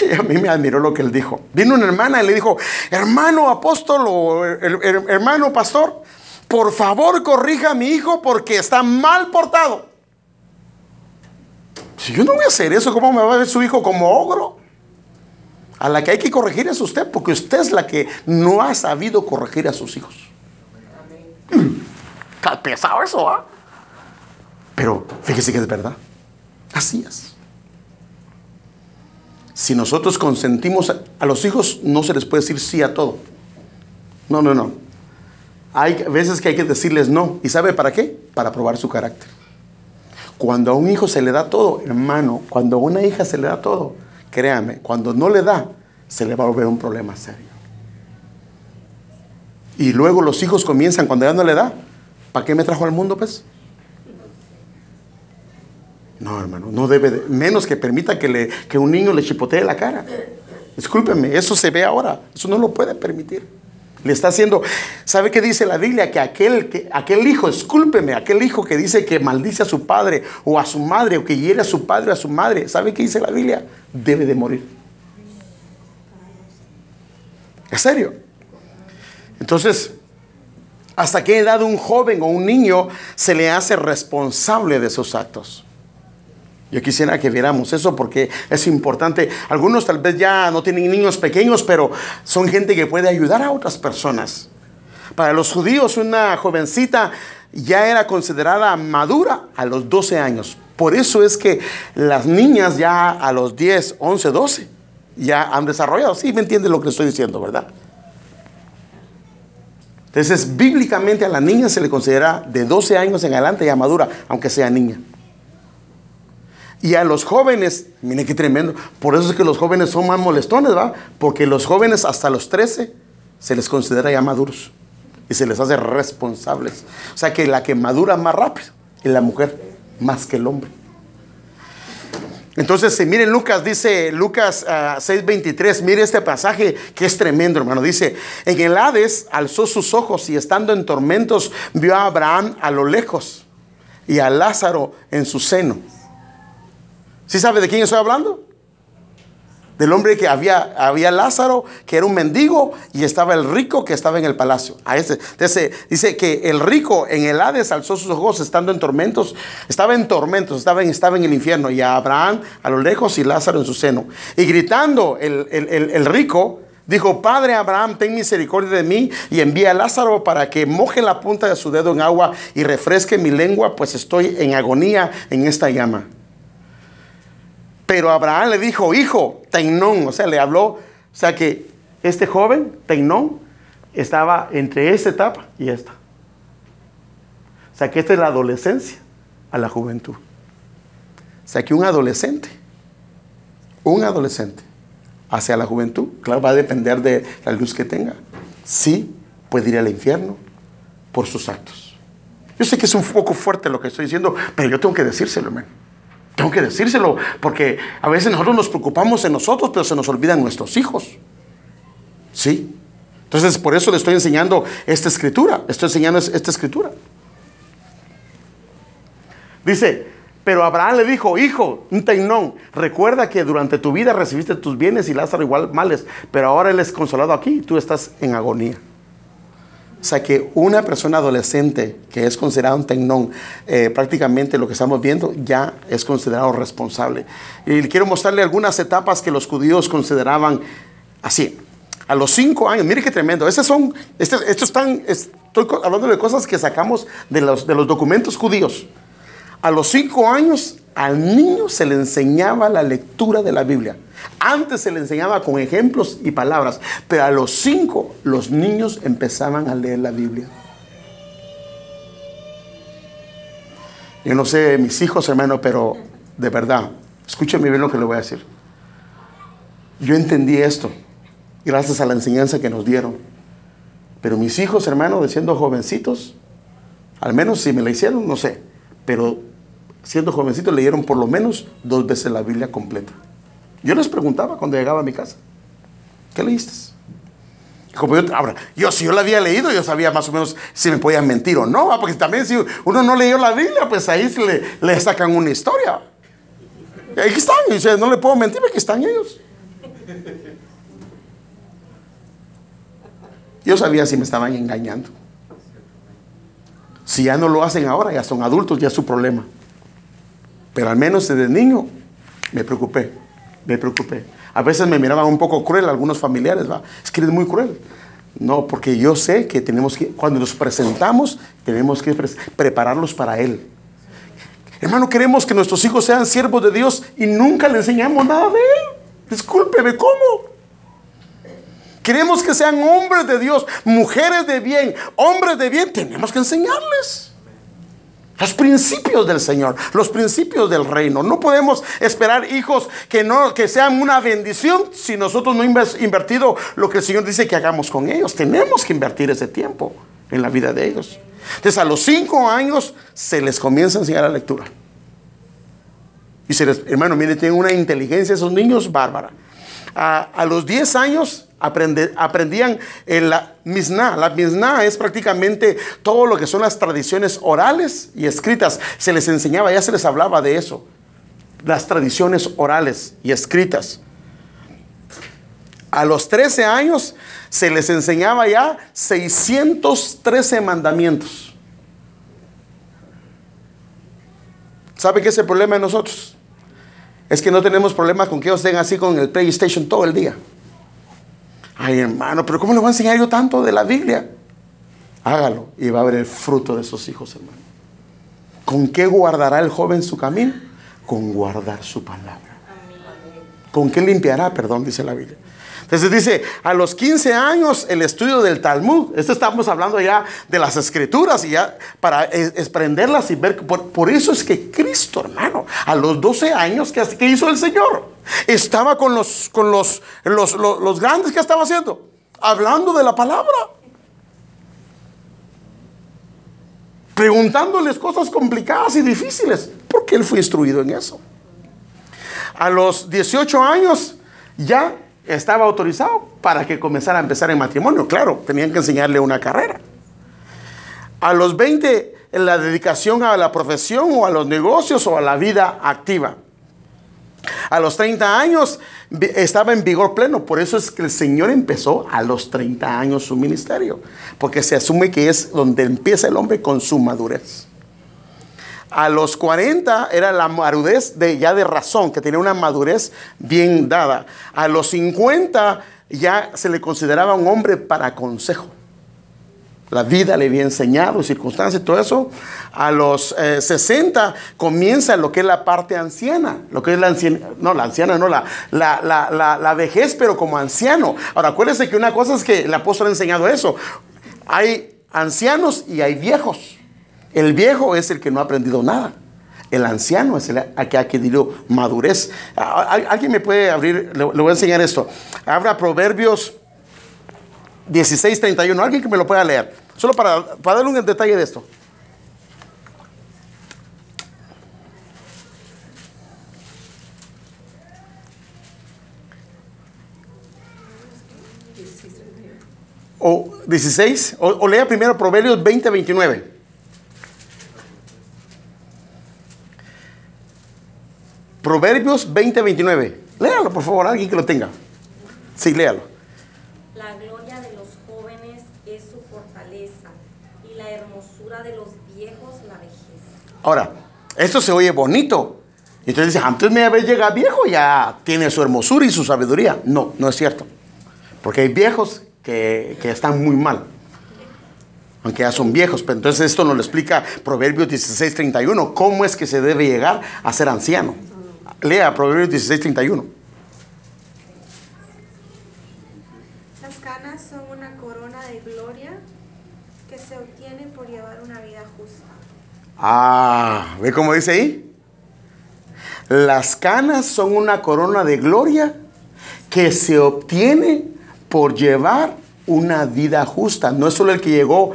Y a mí me admiró lo que él dijo. Vino una hermana y le dijo, hermano apóstol o hermano pastor, por favor corrija a mi hijo porque está mal portado. Si yo no voy a hacer eso, ¿cómo me va a ver su hijo como ogro? A la que hay que corregir es usted, porque usted es la que no ha sabido corregir a sus hijos. Está pesado eso, ¿ah? Pero fíjese que es verdad. Así es. Si nosotros consentimos a, los hijos, no se les puede decir sí a todo. No, no, no. Hay veces que hay que decirles no. ¿Y sabe para qué? Para probar su carácter. Cuando a un hijo se le da todo, hermano, cuando a una hija se le da todo, créame, cuando no le da, se le va a volver un problema serio. Y luego los hijos comienzan, cuando ya no le da, ¿para qué me trajo al mundo, pues? No, hermano, no debe, de, menos que permita que, le, que un niño le chipotee la cara. Discúlpeme, eso se ve ahora, eso no lo puede permitir. Le está haciendo, ¿sabe qué dice la Biblia? Que aquel, que aquel hijo, discúlpeme, aquel hijo que dice que maldice a su padre o a su madre o que hiere a su padre o a su madre, ¿sabe qué dice la Biblia? Debe de morir. ¿Es serio? Entonces, ¿hasta qué edad un joven o un niño se le hace responsable de sus actos? Yo quisiera que viéramos eso porque es importante. Algunos tal vez ya no tienen niños pequeños, pero son gente que puede ayudar a otras personas. Para los judíos una jovencita ya era considerada madura a los 12 años. Por eso es que las niñas ya a los 10, 11, 12 ya han desarrollado. Sí, me entiende lo que estoy diciendo, ¿verdad? Entonces, bíblicamente a la niña se le considera de 12 años en adelante ya madura, aunque sea niña. Y a los jóvenes, miren qué tremendo, por eso es que los jóvenes son más molestones, ¿va? Porque los jóvenes hasta los 13 se les considera ya maduros y se les hace responsables. O sea que la que madura más rápido es la mujer, más que el hombre. Entonces, si miren Lucas, dice Lucas 6:23, ah, mire este pasaje que es tremendo, hermano. Dice, en el Hades alzó sus ojos y estando en tormentos vio a Abraham a lo lejos y a Lázaro en su seno. ¿Sí sabe de quién estoy hablando? Del hombre que había, había Lázaro, que era un mendigo, y estaba el rico que estaba en el palacio. A ese, dice que el rico en el Hades alzó sus ojos estando en tormentos, estaba en tormentos, estaba en, estaba en el infierno, y a Abraham a lo lejos y Lázaro en su seno. Y gritando el, el rico, Dijo, Padre Abraham, ten misericordia de mí y envía a Lázaro para que moje la punta de su dedo en agua y refresque mi lengua, pues estoy en agonía en esta llama. Pero Abraham le dijo, hijo, Teinón, o sea, le habló, o sea que este joven, Teinón, estaba entre esta etapa y esta. O sea que esta es la adolescencia a la juventud. O sea que un adolescente, un adolescente hacia la juventud, claro, va a depender de la luz que tenga. Sí, puede ir al infierno por sus actos. Yo sé que es un poco fuerte lo que estoy diciendo, pero yo tengo que decírselo, hermano. Tengo que decírselo, porque a veces nosotros nos preocupamos en nosotros, pero se nos olvidan nuestros hijos. ¿Sí? Entonces, por eso le estoy enseñando esta escritura. Estoy enseñando esta escritura. Dice, pero Abraham le dijo, hijo, teinón, recuerda que durante tu vida recibiste tus bienes y Lázaro igual males, pero ahora él es consolado aquí y tú estás en agonía. O sea que una persona adolescente que es considerado un tecnón, eh, prácticamente lo que estamos viendo ya es considerado responsable. Y quiero mostrarle algunas etapas que los judíos consideraban así. A los cinco años, mire qué tremendo. Estos son, este, estos están, estoy hablando de cosas que sacamos de los, de los documentos judíos. A los cinco años al niño se le enseñaba la lectura de la Biblia. Antes se le enseñaba con ejemplos y palabras, pero a los cinco los niños empezaban a leer la Biblia. Yo no sé, mis hijos, hermano, pero de verdad, escúcheme bien lo que le voy a decir. Yo entendí esto gracias a la enseñanza que nos dieron. Pero mis hijos, hermano, siendo jovencitos, al menos si me la hicieron, no sé, pero siendo jovencitos leyeron por lo menos dos veces la Biblia completa. Yo les preguntaba cuando llegaba a mi casa, ¿qué leíste? Como yo, ahora, yo si yo la había leído, yo sabía más o menos si me podían mentir o no, porque también si uno no leyó la Biblia, pues ahí se le, le sacan una historia. Y aquí están, y dice, no le puedo mentir, aquí están ellos. Yo sabía si me estaban engañando. Si ya no lo hacen ahora, ya son adultos, ya es su problema. Pero al menos desde niño me preocupé, me preocupé. A veces me miraban un poco cruel algunos familiares, ¿va? es que eres muy cruel. No, porque yo sé que tenemos que, cuando nos presentamos, tenemos que prepararlos para Él. Hermano, queremos que nuestros hijos sean siervos de Dios y nunca le enseñamos nada de Él. Discúlpeme, ¿cómo? Queremos que sean hombres de Dios, mujeres de bien, hombres de bien. Tenemos que enseñarles. Los principios del Señor, los principios del reino. No podemos esperar hijos que no que sean una bendición si nosotros no hemos invertido lo que el Señor dice que hagamos con ellos. Tenemos que invertir ese tiempo en la vida de ellos. Entonces a los cinco años se les comienza a enseñar la lectura. Y se les, hermano, mire, tienen una inteligencia esos niños bárbara. A, a los diez años aprendían en la Misna. La Misna es prácticamente todo lo que son las tradiciones orales y escritas. Se les enseñaba, ya se les hablaba de eso. Las tradiciones orales y escritas. A los 13 años se les enseñaba ya 613 mandamientos. ¿Sabe qué es el problema de nosotros? Es que no tenemos problemas con que ellos estén así con el PlayStation todo el día. Ay, hermano, pero ¿cómo le voy a enseñar yo tanto de la Biblia? Hágalo y va a ver el fruto de sus hijos, hermano. ¿Con qué guardará el joven su camino? Con guardar su palabra. ¿Con qué limpiará? Perdón, dice la Biblia. Entonces dice, a los 15 años el estudio del Talmud. Esto estamos hablando ya de las escrituras y ya para desprenderlas y ver. Por, eso es que Cristo, hermano, a los 12 años, ¿qué, qué hizo el Señor? Estaba con, los, con los, los, los grandes que estaba haciendo, hablando de la palabra. Preguntándoles cosas complicadas y difíciles, porque él fue instruido en eso. A los 18 años ya estaba autorizado para que comenzara a empezar en matrimonio. Claro, tenían que enseñarle una carrera. A los 20, en la dedicación a la profesión o a los negocios o a la vida activa. A los 30 años estaba en vigor pleno. Por eso es que el Señor empezó a los 30 años su ministerio. Porque se asume que es donde empieza el hombre con su madurez. A los 40 era la madurez de, ya de razón, que tenía una madurez bien dada. A los 50 ya se le consideraba un hombre para consejo. La vida le había enseñado, circunstancias, todo eso. A los 60 eh, comienza lo que es la parte anciana, lo que es la anciana, no, la anciana, no, la, la, la, la vejez, pero como anciano. Ahora, acuérdense que una cosa es que el apóstol ha enseñado eso. Hay ancianos y hay viejos. El viejo es el que no ha aprendido nada. El anciano es el que ha adquirido madurez. ¿Alguien me puede abrir? Le, voy a enseñar esto. Abra Proverbios 16, 31. Alguien que me lo pueda leer. Solo para, para darle un detalle de esto. O 16, o, o lea primero Proverbios 20, 29. Proverbios 20, 29. Léalo, por favor, alguien que lo tenga. Sí, léalo. La gloria de los jóvenes es su fortaleza y la hermosura de los viejos la vejez. Ahora, esto se oye bonito. Y entonces dice, antes me habéis llegado viejo, ya tiene su hermosura y su sabiduría. No, no es cierto. Porque hay viejos que, que están muy mal. Aunque ya son viejos. Pero entonces esto nos lo explica Proverbios 16, 31. ¿Cómo es que se debe llegar a ser anciano? Lea Proverbios 16, 31. Las canas son una corona de gloria que se obtiene por llevar una vida justa. Ah, ¿ve cómo dice ahí? Las canas son una corona de gloria que se obtiene por llevar una vida justa. No es solo el que llegó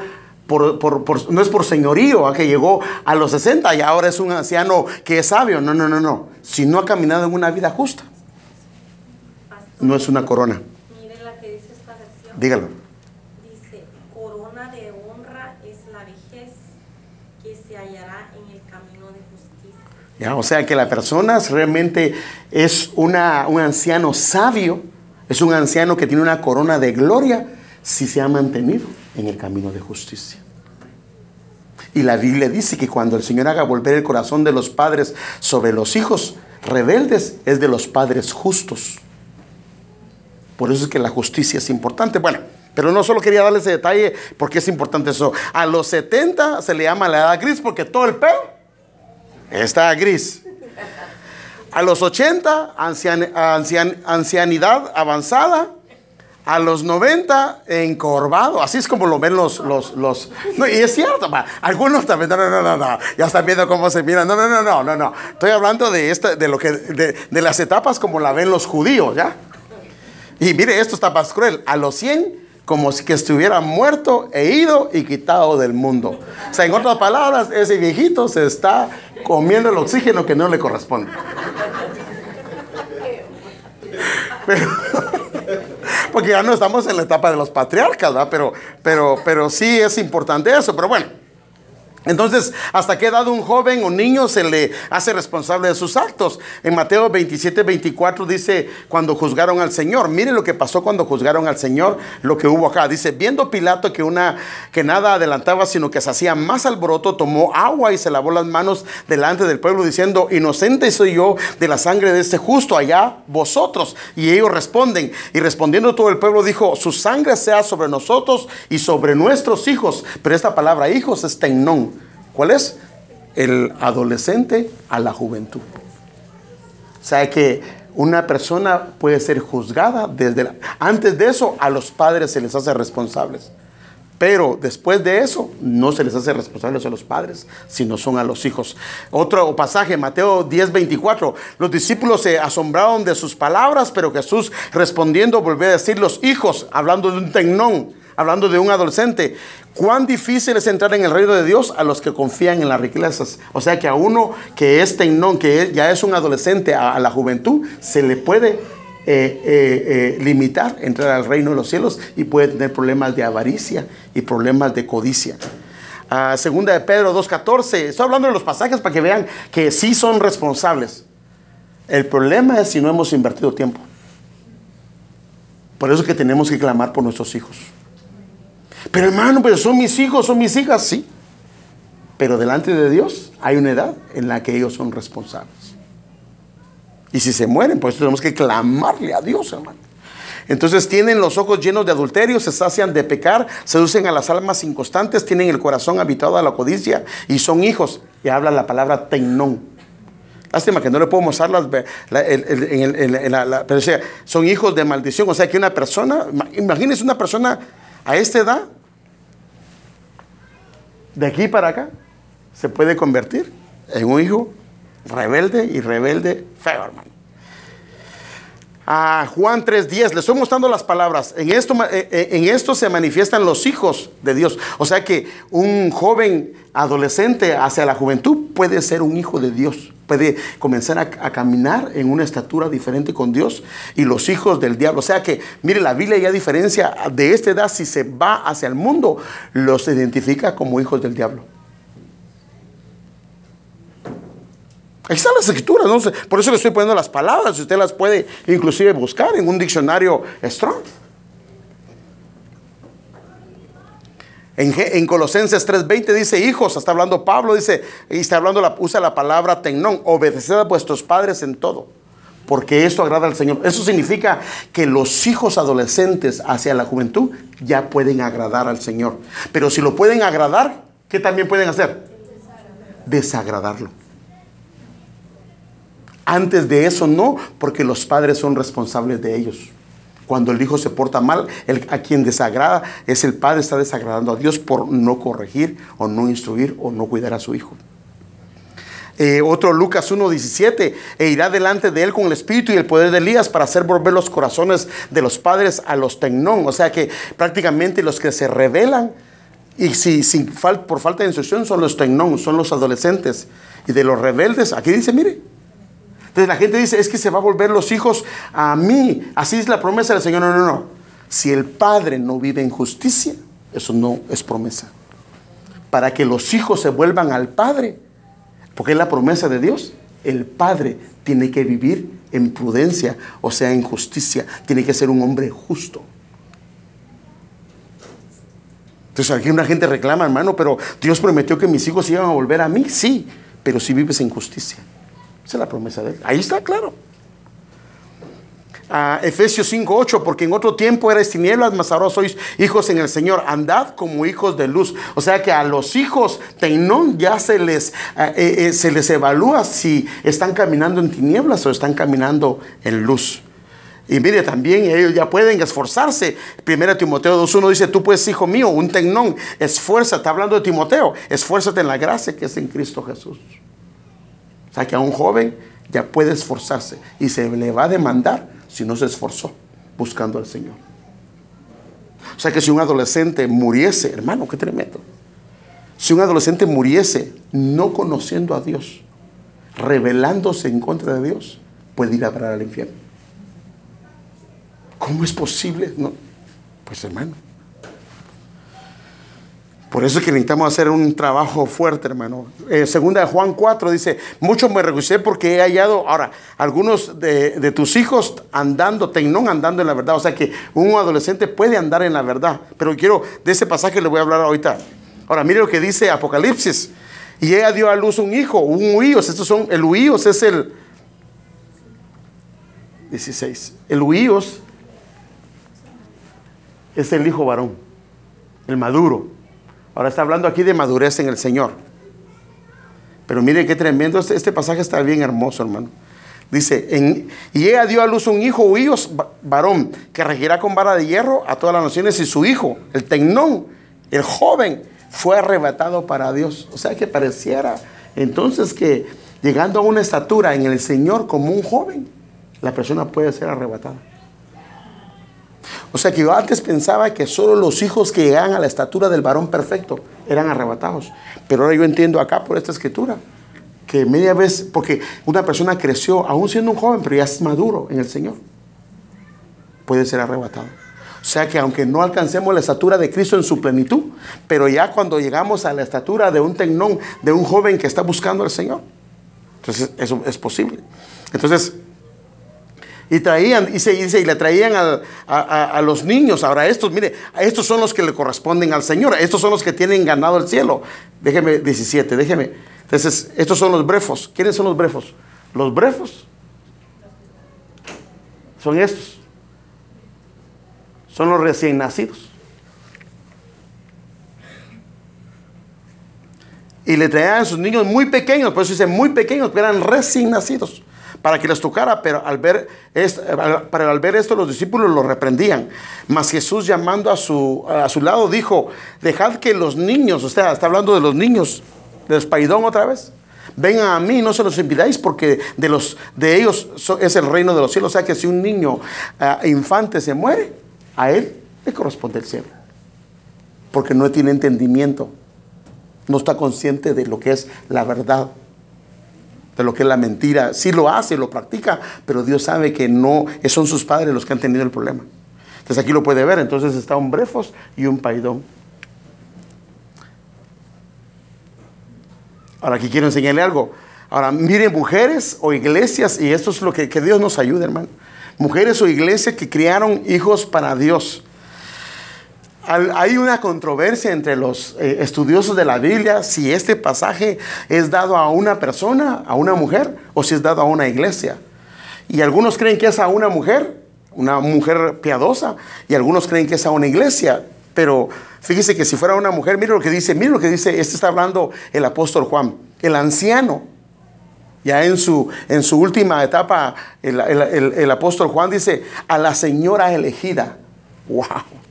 por, no es por señorío, a que llegó a los 60 y ahora es un anciano que es sabio. No, no, no, no. Si no ha caminado en una vida justa, no es una corona. Mire la que dice esta versión. Dígalo. Dice, corona de honra es la vejez que se hallará en el camino de justicia. Ya, o sea que la persona realmente es una, un anciano sabio, es un anciano que tiene una corona de gloria si se ha mantenido en el camino de justicia. Y la Biblia dice que cuando el Señor haga volver el corazón de los padres sobre los hijos rebeldes, es de los padres justos. Por eso es que la justicia es importante. Bueno, pero no solo quería darle ese detalle porque es importante eso. A los 70 se le llama la edad gris porque todo el pelo está gris. A los 80, ancianidad avanzada. A los 90, encorvado. Así es como lo ven los... los, los no, y es cierto, algunos también... No, no, no, no, Ya están viendo cómo se miran. No, no, no, no, no, no. Estoy hablando de, esta, de, lo que, de, de las etapas como la ven los judíos, ¿ya? Y mire, esto está más cruel. A los 100 como si que estuviera muerto e ido y quitado del mundo. O sea, en otras palabras, ese viejito se está comiendo el oxígeno que no le corresponde. *laughs* porque ya no estamos en la etapa de los patriarcas, ¿verdad? Pero, pero, pero sí es importante eso. Pero bueno. Entonces, ¿hasta qué edad un joven o niño se le hace responsable de sus actos? En Mateo 27, 24 dice, cuando juzgaron al Señor, mire lo que pasó cuando juzgaron al Señor, lo que hubo acá. Dice, viendo Pilato que, una, que nada adelantaba, sino que se hacía más alboroto, tomó agua y se lavó las manos delante del pueblo, diciendo, inocente soy yo de la sangre de este justo, allá vosotros. Y ellos responden, y respondiendo todo el pueblo dijo, su sangre sea sobre nosotros y sobre nuestros hijos. Pero esta palabra hijos es tenón ¿Cuál es? El adolescente a la juventud. O sea que una persona puede ser juzgada desde antes de eso a los padres se les hace responsables. Pero después de eso no se les hace responsables a los padres, sino son a los hijos. Otro pasaje, Mateo 10, 24. Los discípulos se asombraron de sus palabras, pero Jesús respondiendo volvió a decir los hijos, hablando de un tecnón, hablando de un adolescente. Cuán difícil es entrar en el reino de Dios a los que confían en las riquezas. O sea que a uno que es tecnón, que ya es un adolescente a, la juventud, se le puede eh, eh, eh, limitar entrar al reino de los cielos y puede tener problemas de avaricia y problemas de codicia. Ah, segunda de Pedro 2.14. Estoy hablando de los pasajes para que vean que sí son responsables. El problema es si no hemos invertido tiempo. Por eso es que tenemos que clamar por nuestros hijos. Pero hermano, pero son mis hijos, son mis hijas, sí. Pero delante de Dios hay una edad en la que ellos son responsables. Y si se mueren, pues tenemos que clamarle a Dios, hermano. Entonces tienen los ojos llenos de adulterio, se sacian de pecar, seducen a las almas inconstantes, tienen el corazón habitado a la codicia y son hijos. Y habla la palabra teinón. Lástima que no le puedo mostrar las, pero son hijos de maldición. O sea que una persona, imagínense una persona a esta edad, de aquí para acá, se puede convertir en un hijo rebelde y rebelde feo, hermano. A Juan 3:10, le estoy mostrando las palabras. En esto, eh, eh, en esto se manifiestan los hijos de Dios. O sea que un joven adolescente hacia la juventud puede ser un hijo de Dios puede comenzar a, caminar en una estatura diferente con Dios y los hijos del diablo. O sea que, mire, la Biblia ya diferencia de esta edad, si se va hacia el mundo, los identifica como hijos del diablo. Ahí están las escrituras, ¿no? por eso le estoy poniendo las palabras, usted las puede inclusive buscar en un diccionario strong. En, Colosenses 3:20 dice, hijos, está hablando Pablo, dice, y está hablando, la, usa la palabra tenón, obedeced a vuestros padres en todo, porque esto agrada al Señor. Eso significa que los hijos adolescentes hacia la juventud ya pueden agradar al Señor. Pero si lo pueden agradar, ¿qué también pueden hacer? Desagradarlo. Antes de eso no, porque los padres son responsables de ellos. Cuando el hijo se porta mal, a quien desagrada es el padre, está desagradando a Dios por no corregir o no instruir o no cuidar a su hijo. Eh, otro Lucas 1.17, e irá delante de él con el espíritu y el poder de Elías para hacer volver los corazones de los padres a los tecnón. O sea que prácticamente los que se rebelan y si por falta de instrucción son los tecnón, son los adolescentes. Y de los rebeldes, aquí dice, mire, entonces la gente dice, es que se va a volver los hijos a mí. Así es la promesa del Señor. No, no, no. Si el Padre no vive en justicia, eso no es promesa. Para que los hijos se vuelvan al Padre, porque es la promesa de Dios, el Padre tiene que vivir en prudencia, o sea, en justicia. Tiene que ser un hombre justo. Entonces aquí una gente reclama, hermano, pero Dios prometió que mis hijos iban a volver a mí. Sí, pero si vives en justicia. Esa es la promesa de él. Ahí está, claro. A Efesios 5:8, porque en otro tiempo erais tinieblas, mas ahora sois hijos en el Señor. Andad como hijos de luz. O sea que a los hijos Teinón ya se les, eh, eh, eh, se les evalúa si están caminando en tinieblas o están caminando en luz. Y mire, también ellos ya pueden esforzarse. Primero Timoteo 2.1 dice, tú pues, hijo mío, un tecnón, esfuérzate, hablando de Timoteo, esfuérzate en la gracia que es en Cristo Jesús. O sea que a un joven ya puede esforzarse y se le va a demandar si no se esforzó buscando al Señor. O sea que si un adolescente muriese, hermano, qué tremendo. Si un adolescente muriese no conociendo a Dios, rebelándose en contra de Dios, puede ir a parar al infierno. ¿Cómo es posible? No. Pues hermano. Por eso es que necesitamos hacer un trabajo fuerte, hermano. Eh, segunda de Juan 4 dice, mucho me regocijé porque he hallado, ahora, algunos de, tus hijos andando, tecnón andando en la verdad. O sea que un adolescente puede andar en la verdad. Pero quiero, de ese pasaje le voy a hablar ahorita. Ahora, mire lo que dice Apocalipsis. Y ella dio a luz un hijo, un huíos. Estos son, el huíos es el 16. El huíos es el hijo varón, el maduro. Ahora está hablando aquí de madurez en el Señor. Pero mire qué tremendo, este, este pasaje está bien hermoso, hermano. Dice, y ella dio a luz un hijo, huíos, varón, que regirá con vara de hierro a todas las naciones, y su hijo, el tecnón, el joven, fue arrebatado para Dios. O sea que pareciera entonces que llegando a una estatura en el Señor como un joven, la persona puede ser arrebatada. O sea que yo antes pensaba que solo los hijos que llegaban a la estatura del varón perfecto eran arrebatados. Pero ahora yo entiendo acá por esta escritura que media vez, porque una persona creció, aún siendo un joven, pero ya es maduro en el Señor, puede ser arrebatado. O sea que aunque no alcancemos la estatura de Cristo en su plenitud, pero ya cuando llegamos a la estatura de un tecnón, de un joven que está buscando al Señor, entonces eso es posible. Entonces, y traían, y se dice, y le traían a, los niños. Ahora estos, mire, estos son los que le corresponden al Señor. Estos son los que tienen ganado el cielo. Déjeme, 17, déjeme. Entonces, estos son los brefos. ¿Quiénes son los brefos? Los brefos son estos. Son los recién nacidos. Y le traían a sus niños muy pequeños, por eso dice muy pequeños, pero eran recién nacidos para que les tocara, pero al ver, esto, para al ver esto los discípulos lo reprendían. Mas Jesús llamando a su, a su lado dijo, dejad que los niños, o sea, está hablando de los niños, de Espaidón otra vez, vengan a mí, no se los impidáis, porque de, los, de ellos es el reino de los cielos. O sea que si un niño uh, infante se muere, a él le corresponde el cielo, porque no tiene entendimiento, no está consciente de lo que es la verdad de lo que es la mentira. Sí lo hace, lo practica, pero Dios sabe que no son sus padres los que han tenido el problema. Entonces aquí lo puede ver. Entonces está un brefos y un paidón. Ahora aquí quiero enseñarle algo. Ahora miren mujeres o iglesias, y esto es lo que, que Dios nos ayude, hermano. Mujeres o iglesias que criaron hijos para Dios hay una controversia entre los eh, estudiosos de la Biblia si este pasaje es dado a una persona, a una mujer, o si es dado a una iglesia. Y algunos creen que es a una mujer, una mujer piadosa, y algunos creen que es a una iglesia. Pero fíjese que si fuera una mujer, mire lo que dice, mire lo que dice, este está hablando el apóstol Juan, el anciano. Ya en su, en su última etapa, el, el apóstol Juan dice, a la señora elegida. ¡Wow!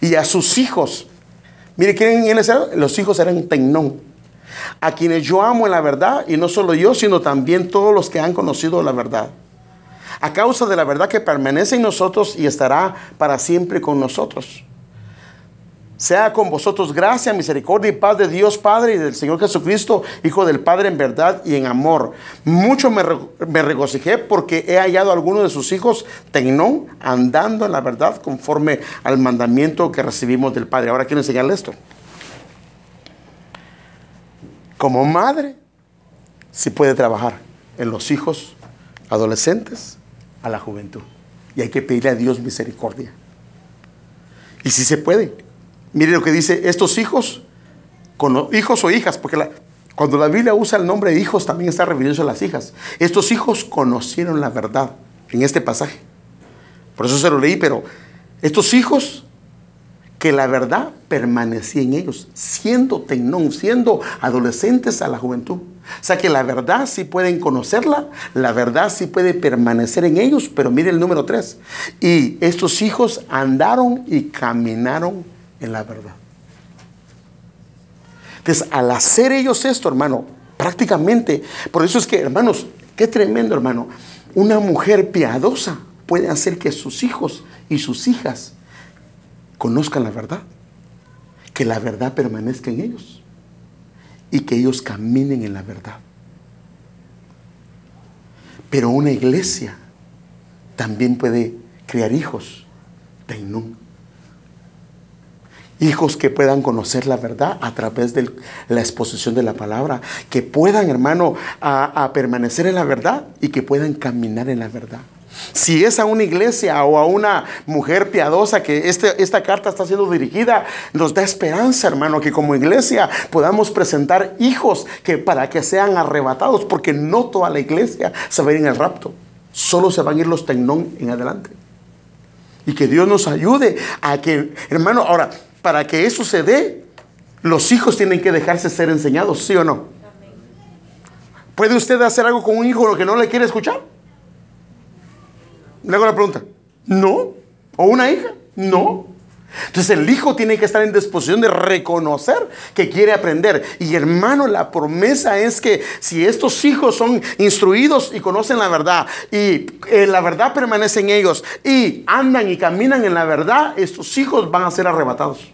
Y a sus hijos. Mire, ¿quiénes eran? Los hijos eran Tecnón, a quienes yo amo en la verdad, y no solo yo, sino también todos los que han conocido la verdad. A causa de la verdad que permanece en nosotros y estará para siempre con nosotros. Sea con vosotros gracia, misericordia y paz de Dios Padre y del Señor Jesucristo, Hijo del Padre en verdad y en amor. Mucho me, regocijé porque he hallado a algunos de sus hijos, Tecnón, andando en la verdad conforme al mandamiento que recibimos del Padre. Ahora quiero enseñarle esto. Como madre, sí puede trabajar en los hijos adolescentes a la juventud. Y hay que pedirle a Dios misericordia. Y si se puede Mire lo que dice, estos hijos, con, hijos o hijas, porque cuando la Biblia usa el nombre de hijos también está refiriéndose a las hijas. Estos hijos conocieron la verdad en este pasaje. Por eso se lo leí, pero estos hijos que la verdad permanecía en ellos, siendo tenón, siendo adolescentes a la juventud. O sea que la verdad sí pueden conocerla, la verdad sí puede permanecer en ellos, pero mire el número tres. Y estos hijos andaron y caminaron en la verdad. Entonces, al hacer ellos esto, hermano, prácticamente, por eso es que, hermanos, qué tremendo, hermano, una mujer piadosa puede hacer que sus hijos y sus hijas conozcan la verdad, que la verdad permanezca en ellos y que ellos caminen en la verdad. Pero una iglesia también puede crear hijos de Hijos que puedan conocer la verdad a través de la exposición de la palabra. Que puedan, hermano, a, permanecer en la verdad y que puedan caminar en la verdad. Si es a una iglesia o a una mujer piadosa que este, esta carta está siendo dirigida, nos da esperanza, hermano, que como iglesia podamos presentar hijos que para que sean arrebatados, porque no toda la iglesia se va a ir en el rapto, solo se van a ir los tecnón en adelante. Y que Dios nos ayude a que, hermano, ahora, para que eso se dé, los hijos tienen que dejarse ser enseñados, ¿sí o no? ¿Puede usted hacer algo con un hijo que no le quiere escuchar? Le hago la pregunta. ¿No? ¿O una hija? No. Entonces el hijo tiene que estar en disposición de reconocer que quiere aprender. Y hermano, la promesa es que si estos hijos son instruidos y conocen la verdad y eh, la verdad permanece en ellos y andan y caminan en la verdad, estos hijos van a ser arrebatados.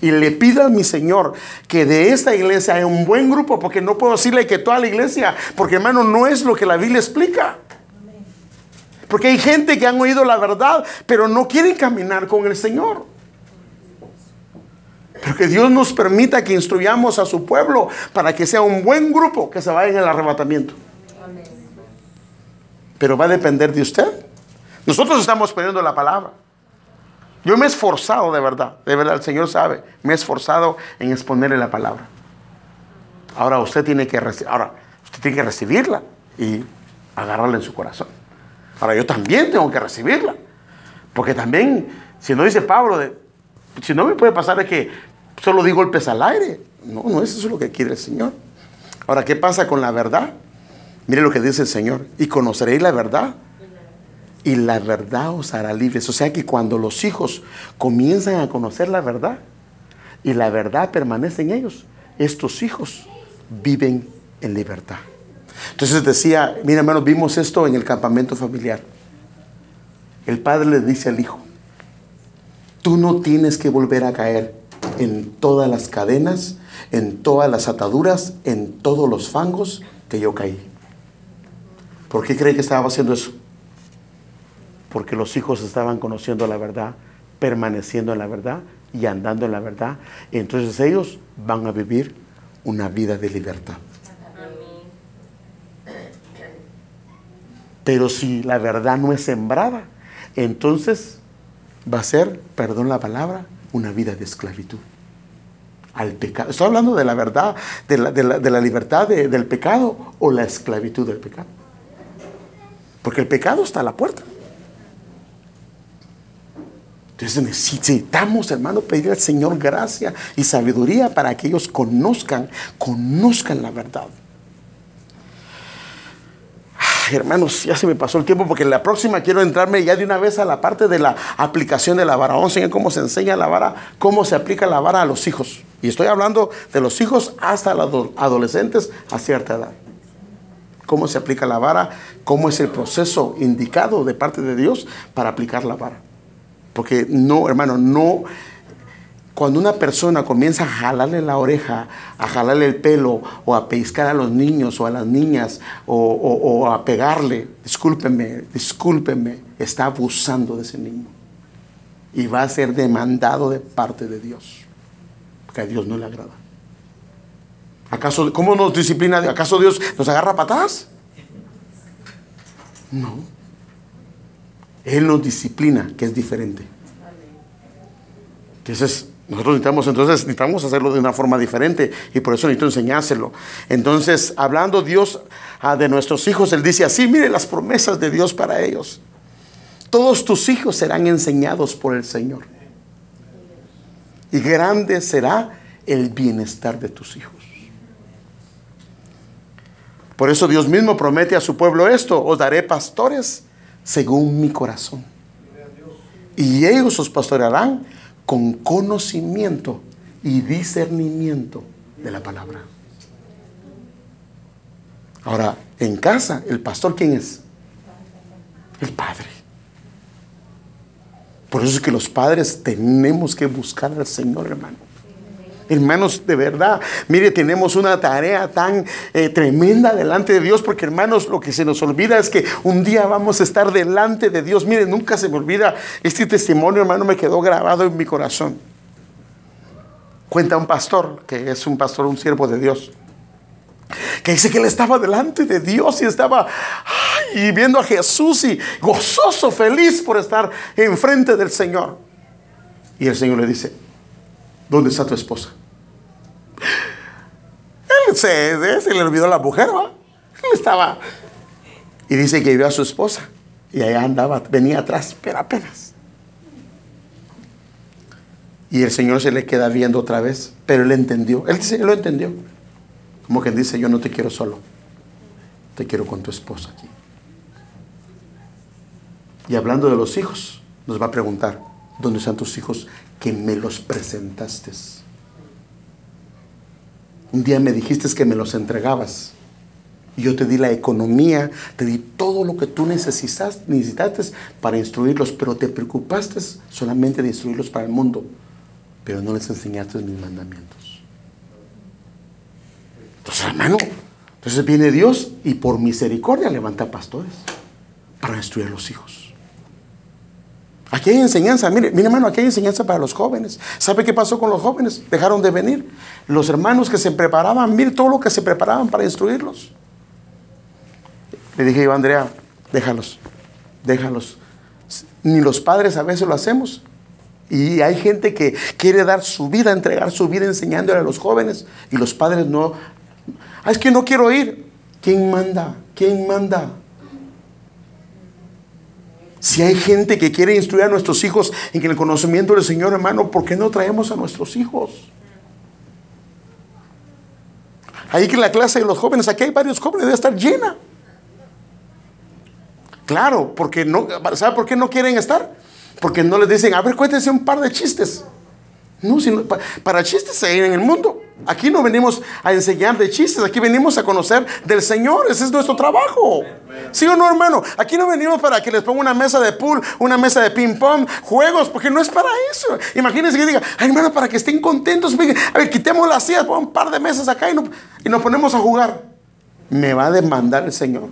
Y le pido a mi Señor que de esta iglesia haya un buen grupo, porque no puedo decirle que toda la iglesia, porque hermano, no es lo que la Biblia explica. Porque hay gente que han oído la verdad, pero no quieren caminar con el Señor. Pero que Dios nos permita que instruyamos a su pueblo para que sea un buen grupo que se vaya en el arrebatamiento. Pero va a depender de usted. Nosotros estamos poniendo la palabra. Yo me he esforzado de verdad, de verdad, el Señor sabe, me he esforzado en exponerle la palabra. Ahora usted tiene que, ahora, usted tiene que recibirla y agarrarla en su corazón. Ahora yo también tengo que recibirla. Porque también, si no dice Pablo, si no me puede pasar es que solo di golpes al aire. No, no eso es lo que quiere el Señor. Ahora, ¿qué pasa con la verdad? Mire lo que dice el Señor. Y conoceréis la verdad. Y la verdad os hará libres. O sea que cuando los hijos comienzan a conocer la verdad y la verdad permanece en ellos, estos hijos viven en libertad. Entonces decía, mira hermanos, vimos esto en el campamento familiar. El padre le dice al hijo, tú no tienes que volver a caer en todas las cadenas, en todas las ataduras, en todos los fangos que yo caí. ¿Por qué cree que estaba haciendo eso? Porque los hijos estaban conociendo la verdad, permaneciendo en la verdad y andando en la verdad. Entonces ellos van a vivir una vida de libertad. Pero si la verdad no es sembrada, entonces va a ser, perdón la palabra, una vida de esclavitud al pecado. Estoy hablando de la verdad, de la, libertad del pecado o la esclavitud del pecado. Porque el pecado está a la puerta. Entonces necesitamos, hermano, pedir al Señor gracia y sabiduría para que ellos conozcan, conozcan la verdad hermanos, ya se me pasó el tiempo porque la próxima quiero entrarme ya de una vez a la parte de la aplicación de la vara. Vamos a enseñar cómo se enseña la vara, cómo se aplica la vara a los hijos. Y estoy hablando de los hijos hasta los adolescentes a cierta edad. Cómo se aplica la vara, cómo es el proceso indicado de parte de Dios para aplicar la vara. Porque no, hermano, no cuando una persona comienza a jalarle la oreja, a jalarle el pelo, o a pescar a los niños o a las niñas, o, a pegarle, discúlpeme, discúlpeme, está abusando de ese niño. Y va a ser demandado de parte de Dios, porque a Dios no le agrada. ¿Acaso, cómo nos disciplina? ¿Acaso Dios nos agarra patadas? No. Él nos disciplina, que es diferente. Entonces, Nosotros necesitamos entonces, necesitamos hacerlo de una forma diferente y por eso necesito enseñárselo. Entonces, hablando Dios ah, de nuestros hijos, Él dice así, mire las promesas de Dios para ellos. Todos tus hijos serán enseñados por el Señor. Y grande será el bienestar de tus hijos. Por eso Dios mismo promete a su pueblo esto, os daré pastores según mi corazón. Y ellos os pastorearán con conocimiento y discernimiento de la palabra. Ahora, en casa, ¿el pastor quién es? El padre. Por eso es que los padres tenemos que buscar al Señor, hermano. Hermanos, de verdad, mire, tenemos una tarea tan eh, tremenda delante de Dios, porque hermanos, lo que se nos olvida es que un día vamos a estar delante de Dios. Mire, nunca se me olvida este testimonio, hermano, me quedó grabado en mi corazón. Cuenta un pastor, que es un pastor, un siervo de Dios, que dice que él estaba delante de Dios y estaba viendo a Jesús y gozoso, feliz por estar enfrente del Señor. Y el Señor le dice, ¿dónde está tu esposa? Él se, le olvidó la mujer. Él estaba. Y dice que vio a su esposa. Y allá andaba, venía atrás, pero apenas. Y el Señor se le queda viendo otra vez, pero él entendió. Él dice, él lo entendió. Como que dice, yo no te quiero solo, te quiero con tu esposa aquí. Y hablando de los hijos, nos va a preguntar, ¿dónde están tus hijos que me los presentaste? Un día me dijiste que me los entregabas. Yo te di la economía, te di todo lo que tú necesitas, necesitaste para instruirlos, pero te preocupaste solamente de instruirlos para el mundo, pero no les enseñaste mis mandamientos. Entonces, hermano, entonces viene Dios y por misericordia levanta pastores para instruir a los hijos. Aquí hay enseñanza, mire, mire hermano, aquí hay enseñanza para los jóvenes. ¿Sabe qué pasó con los jóvenes? Dejaron de venir. Los hermanos que se preparaban, mire todo lo que se preparaban para instruirlos. Le dije yo, Andrea, déjalos, déjalos. Ni los padres a veces lo hacemos. Y hay gente que quiere dar su vida, entregar su vida enseñándole a los jóvenes. Y los padres no. Ah, es que no quiero ir. ¿Quién manda? ¿Quién manda? Si hay gente que quiere instruir a nuestros hijos en el conocimiento del Señor, hermano, ¿por qué no traemos a nuestros hijos? Ahí que la clase de los jóvenes, aquí hay varios jóvenes, debe estar llena. Claro, porque no, ¿sabe por qué no quieren estar? Porque no les dicen, a ver, cuéntense un par de chistes. No, sino para chistes hay en el mundo. Aquí no venimos a enseñar de chistes, aquí venimos a conocer del Señor. Ese es nuestro trabajo. ¿Sí o no, hermano? Aquí no venimos para que les ponga una mesa de pool, una mesa de ping-pong, juegos, porque no es para eso. Imagínense que diga, ay, hermano, para que estén contentos, a ver, quitemos las sillas, pon un par de mesas acá y, y nos ponemos a jugar. Me va a demandar el Señor.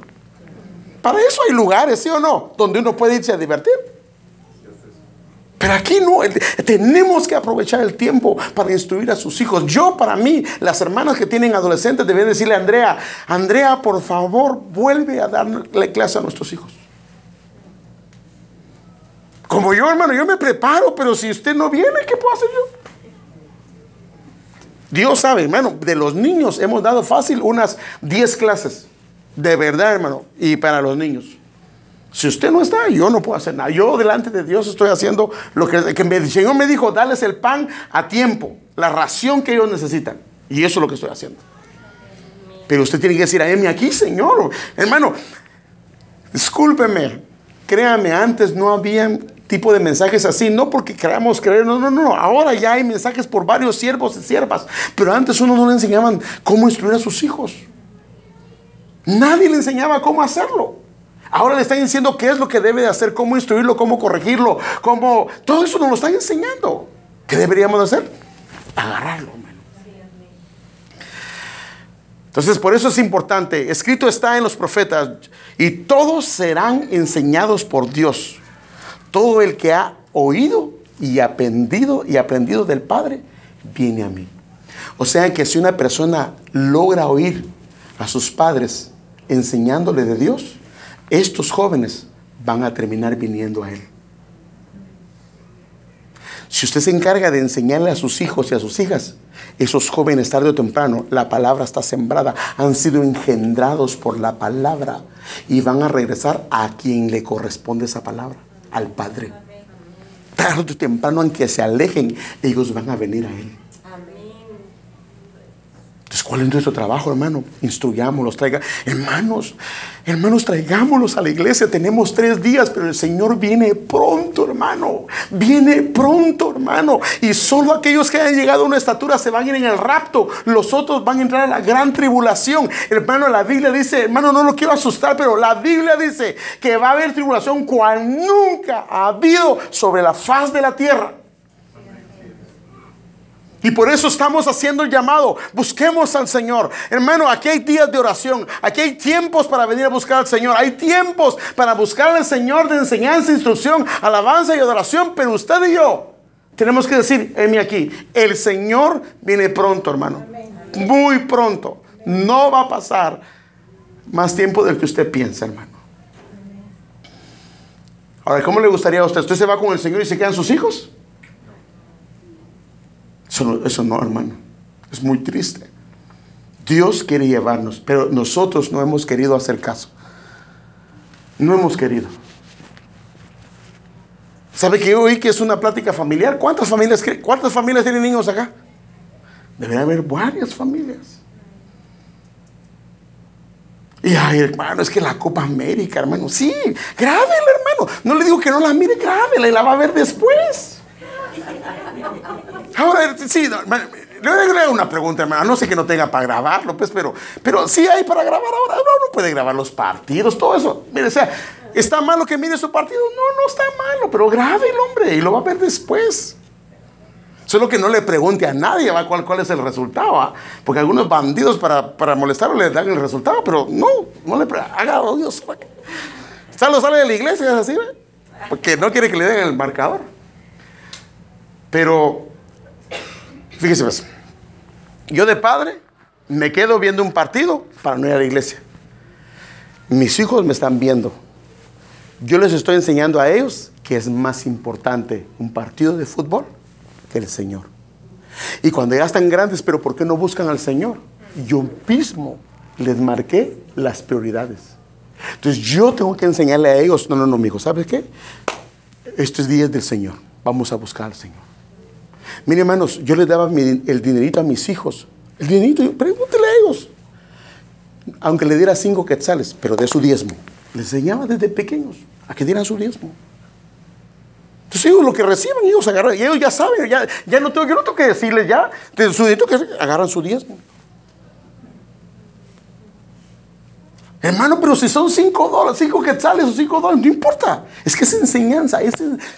Para eso hay lugares, ¿sí o no? Donde uno puede irse a divertir. Pero aquí no, tenemos que aprovechar el tiempo para instruir a sus hijos. Yo, para mí, las hermanas que tienen adolescentes deben decirle a Andrea, Andrea, por favor, vuelve a darle clase a nuestros hijos. Como yo, hermano, yo me preparo, pero si usted no viene, ¿qué puedo hacer yo? Dios sabe, hermano, de los niños hemos dado fácil unas 10 clases. De verdad, hermano, y para los niños. Si usted no está, yo no puedo hacer nada. Yo delante de Dios estoy haciendo lo que, el Señor me dijo, darles el pan a tiempo, la ración que ellos necesitan. Y eso es lo que estoy haciendo. Pero usted tiene que decir, a aquí, Señor. Hermano, discúlpeme, créame, antes no había tipo de mensajes así, no porque queramos creer, no, no, no, ahora ya hay mensajes por varios siervos y siervas, pero antes uno no le enseñaban cómo instruir a sus hijos. Nadie le enseñaba cómo hacerlo. Ahora le están diciendo qué es lo que debe de hacer, cómo instruirlo, cómo corregirlo, cómo... Todo eso nos lo están enseñando. ¿Qué deberíamos de hacer? Agarrarlo. Entonces, por eso es importante. Escrito está en los profetas, y todos serán enseñados por Dios. Todo el que ha oído y aprendido y aprendido del Padre, viene a mí. O sea que si una persona logra oír a sus padres enseñándole de Dios, estos jóvenes van a terminar viniendo a Él. Si usted se encarga de enseñarle a sus hijos y a sus hijas, esos jóvenes tarde o temprano, la palabra está sembrada, han sido engendrados por la palabra y van a regresar a quien le corresponde esa palabra, al Padre. Tarde o temprano, aunque se alejen, ellos van a venir a Él. Entonces, ¿cuál es nuestro trabajo, hermano? Instruyámoslos, traiga. Hermanos, hermanos, traigámoslos a la iglesia. Tenemos tres días, pero el Señor viene pronto, hermano. Viene pronto, hermano. Y solo aquellos que hayan llegado a una estatura se van a ir en el rapto. Los otros van a entrar a la gran tribulación. Hermano, la Biblia dice, hermano, no lo quiero asustar, pero la Biblia dice que va a haber tribulación cual nunca ha habido sobre la faz de la tierra. Y por eso estamos haciendo el llamado. Busquemos al Señor. Hermano, aquí hay días de oración. Aquí hay tiempos para venir a buscar al Señor. Hay tiempos para buscar al Señor de enseñanza, instrucción, alabanza y adoración. Pero usted y yo tenemos que decir, mí aquí, el Señor viene pronto, hermano. Muy pronto. No va a pasar más tiempo del que usted piensa, hermano. Ahora, ¿cómo le gustaría a usted? ¿Usted se va con el Señor y se quedan sus hijos? Eso no, hermano. Es muy triste. Dios quiere llevarnos, pero nosotros no hemos querido hacer caso. No hemos querido. ¿Sabe que hoy que es una plática familiar? ¿Cuántas familias, cuántas familias tienen niños acá? Debe haber varias familias. Y ay, hermano, es que la Copa América, hermano, sí, grábela, hermano. No le digo que no la mire, grábela y la va a ver después. Ahora, sí, le voy a una pregunta, hermano. No sé que no tenga para grabarlo, pues, pero, pero sí hay para grabar ahora. Uno puede grabar los partidos, todo eso. Mire, o sea, ¿está malo que mire su partido? No, no está malo, pero grabe el hombre y lo va a ver después. Solo que no le pregunte a nadie ¿va? ¿Cuál, cuál es el resultado. Porque algunos bandidos para, para molestarlo le dan el resultado, pero no, no le haga oh Dios. Solo sale de la iglesia, es así, porque no quiere que le den el marcador. Pero Fíjese pues, yo de padre me quedo viendo un partido para no ir a la iglesia. Mis hijos me están viendo. Yo les estoy enseñando a ellos que es más importante un partido de fútbol que el Señor. Y cuando ya están grandes, pero ¿por qué no buscan al Señor? Yo mismo les marqué las prioridades. Entonces yo tengo que enseñarle a ellos, no, no, no, mi hijo, ¿sabes qué? Estos días del Señor, vamos a buscar al Señor. Miren, hermanos, yo les daba el dinerito a mis hijos. El dinerito, pregúntele a ellos. Aunque le diera cinco quetzales, pero de su diezmo. Les enseñaba desde pequeños a que dieran su diezmo. Entonces ellos lo que reciban, ellos agarran, y ellos ya saben, ya, ya no tengo, yo no que decirles ya, de su dinerito que agarran su diezmo. Hermano, pero si son cinco dólares, cinco quetzales o cinco dólares, no importa. Es que es enseñanza.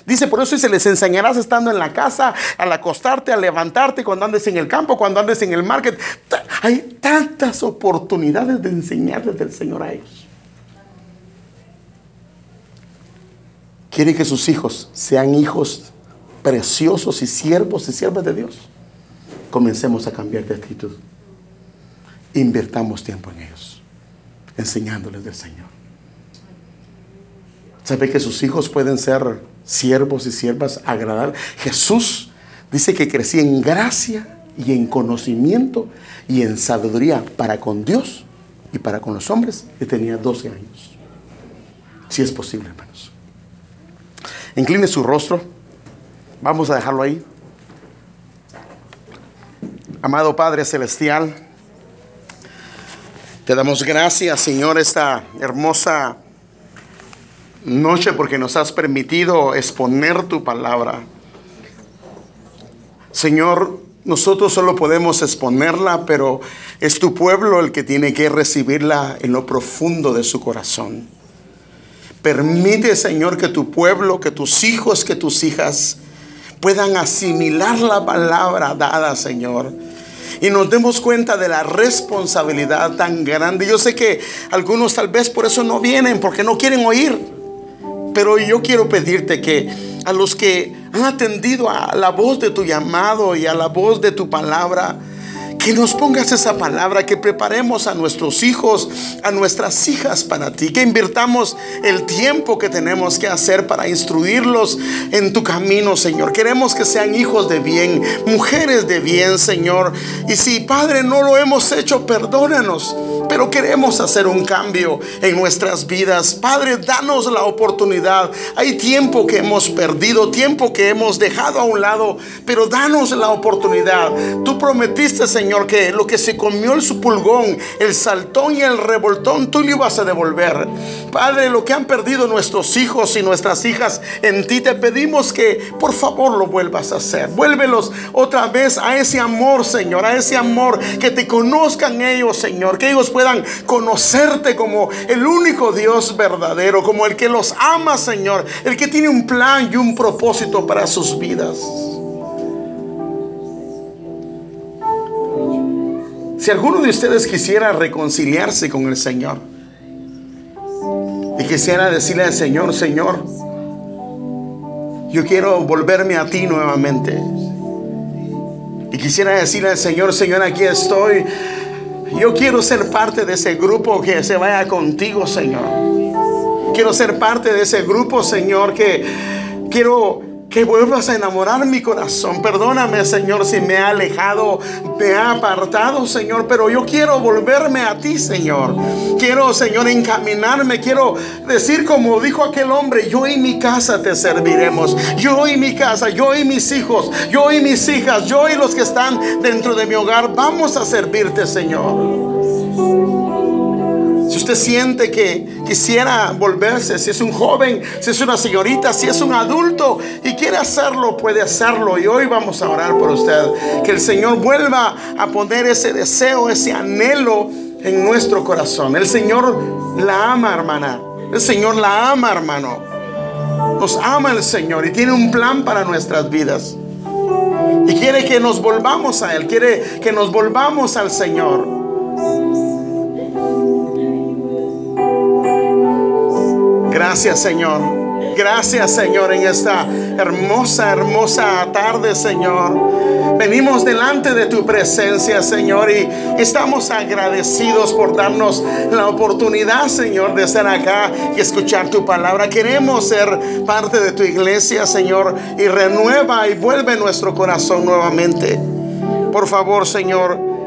dice, por eso se les enseñarás estando en la casa, al acostarte, al levantarte, cuando andes en el campo, cuando andes en el market. Hay tantas oportunidades de enseñarles del Señor a ellos. Quiere que sus hijos sean hijos preciosos y siervos y siervas de Dios. Comencemos a cambiar de actitud. Invertamos tiempo en ellos enseñándoles del Señor. ¿Sabe que sus hijos pueden ser siervos y siervas agradables? Jesús dice que crecía en gracia y en conocimiento y en sabiduría para con Dios y para con los hombres y tenía 12 años. Si es posible, hermanos. Incline su rostro. Vamos a dejarlo ahí. Amado Padre Celestial, te damos gracias, Señor, esta hermosa noche porque nos has permitido exponer tu palabra. Señor, nosotros solo podemos exponerla, pero es tu pueblo el que tiene que recibirla en lo profundo de su corazón. Permite, Señor, que tu pueblo, que tus hijos, que tus hijas puedan asimilar la palabra dada, Señor y nos demos cuenta de la responsabilidad tan grande. Yo sé que algunos tal vez por eso no vienen, porque no quieren oír. Pero yo quiero pedirte que a los que han atendido a la voz de tu llamado y a la voz de tu palabra, Que nos pongas esa palabra, que preparemos a nuestros hijos, a nuestras hijas para ti, que invirtamos el tiempo que tenemos que hacer para instruirlos en tu camino, Señor. Queremos que sean hijos de bien, mujeres de bien, Señor. Y si, Padre, no lo hemos hecho, perdónanos pero queremos hacer un cambio en nuestras vidas. Padre, danos la oportunidad. Hay tiempo que hemos perdido, tiempo que hemos dejado a un lado, pero danos la oportunidad. Tú prometiste, Señor, que lo que se comió el supulgón, el saltón y el revoltón, tú lo ibas a devolver. Padre, lo que han perdido nuestros hijos y nuestras hijas en ti, te pedimos que por favor lo vuelvas a hacer. Vuélvelos otra vez a ese amor, Señor, a ese amor, que te conozcan ellos, Señor, que ellos puedan conocerte como el único Dios verdadero, como el que los ama, Señor, el que tiene un plan y un propósito para sus vidas. Si alguno de ustedes quisiera reconciliarse con el Señor y quisiera decirle al Señor, Señor, yo quiero volverme a ti nuevamente. Y quisiera decirle al Señor, Señor, aquí estoy. Yo quiero ser parte de ese grupo que se vaya contigo, Señor. Quiero ser parte de ese grupo, Señor, que quiero que vuelvas a enamorar mi corazón. Perdóname, Señor, si me ha alejado, me ha apartado, Señor, pero yo quiero volverme a ti, Señor. Quiero, Señor, encaminarme, quiero decir como dijo aquel hombre, yo y mi casa te serviremos. Yo y mi casa, yo y mis hijos, yo y mis hijas, yo y los que están dentro de mi hogar, vamos a servirte, Señor. Usted siente que quisiera volverse, si es un joven, si es una señorita, si es un adulto y quiere hacerlo, puede hacerlo. Y hoy vamos a orar por usted. Que el Señor vuelva a poner ese deseo, ese anhelo en nuestro corazón. El Señor la ama, hermana. El Señor la ama, hermano. Nos ama el Señor y tiene un plan para nuestras vidas. Y quiere que nos volvamos a Él, quiere que nos volvamos al Señor. Gracias Señor. Gracias Señor en esta hermosa, hermosa tarde Señor. Venimos delante de tu presencia Señor y estamos agradecidos por darnos la oportunidad Señor de estar acá y escuchar tu palabra. Queremos ser parte de tu iglesia Señor y renueva y vuelve nuestro corazón nuevamente. Por favor Señor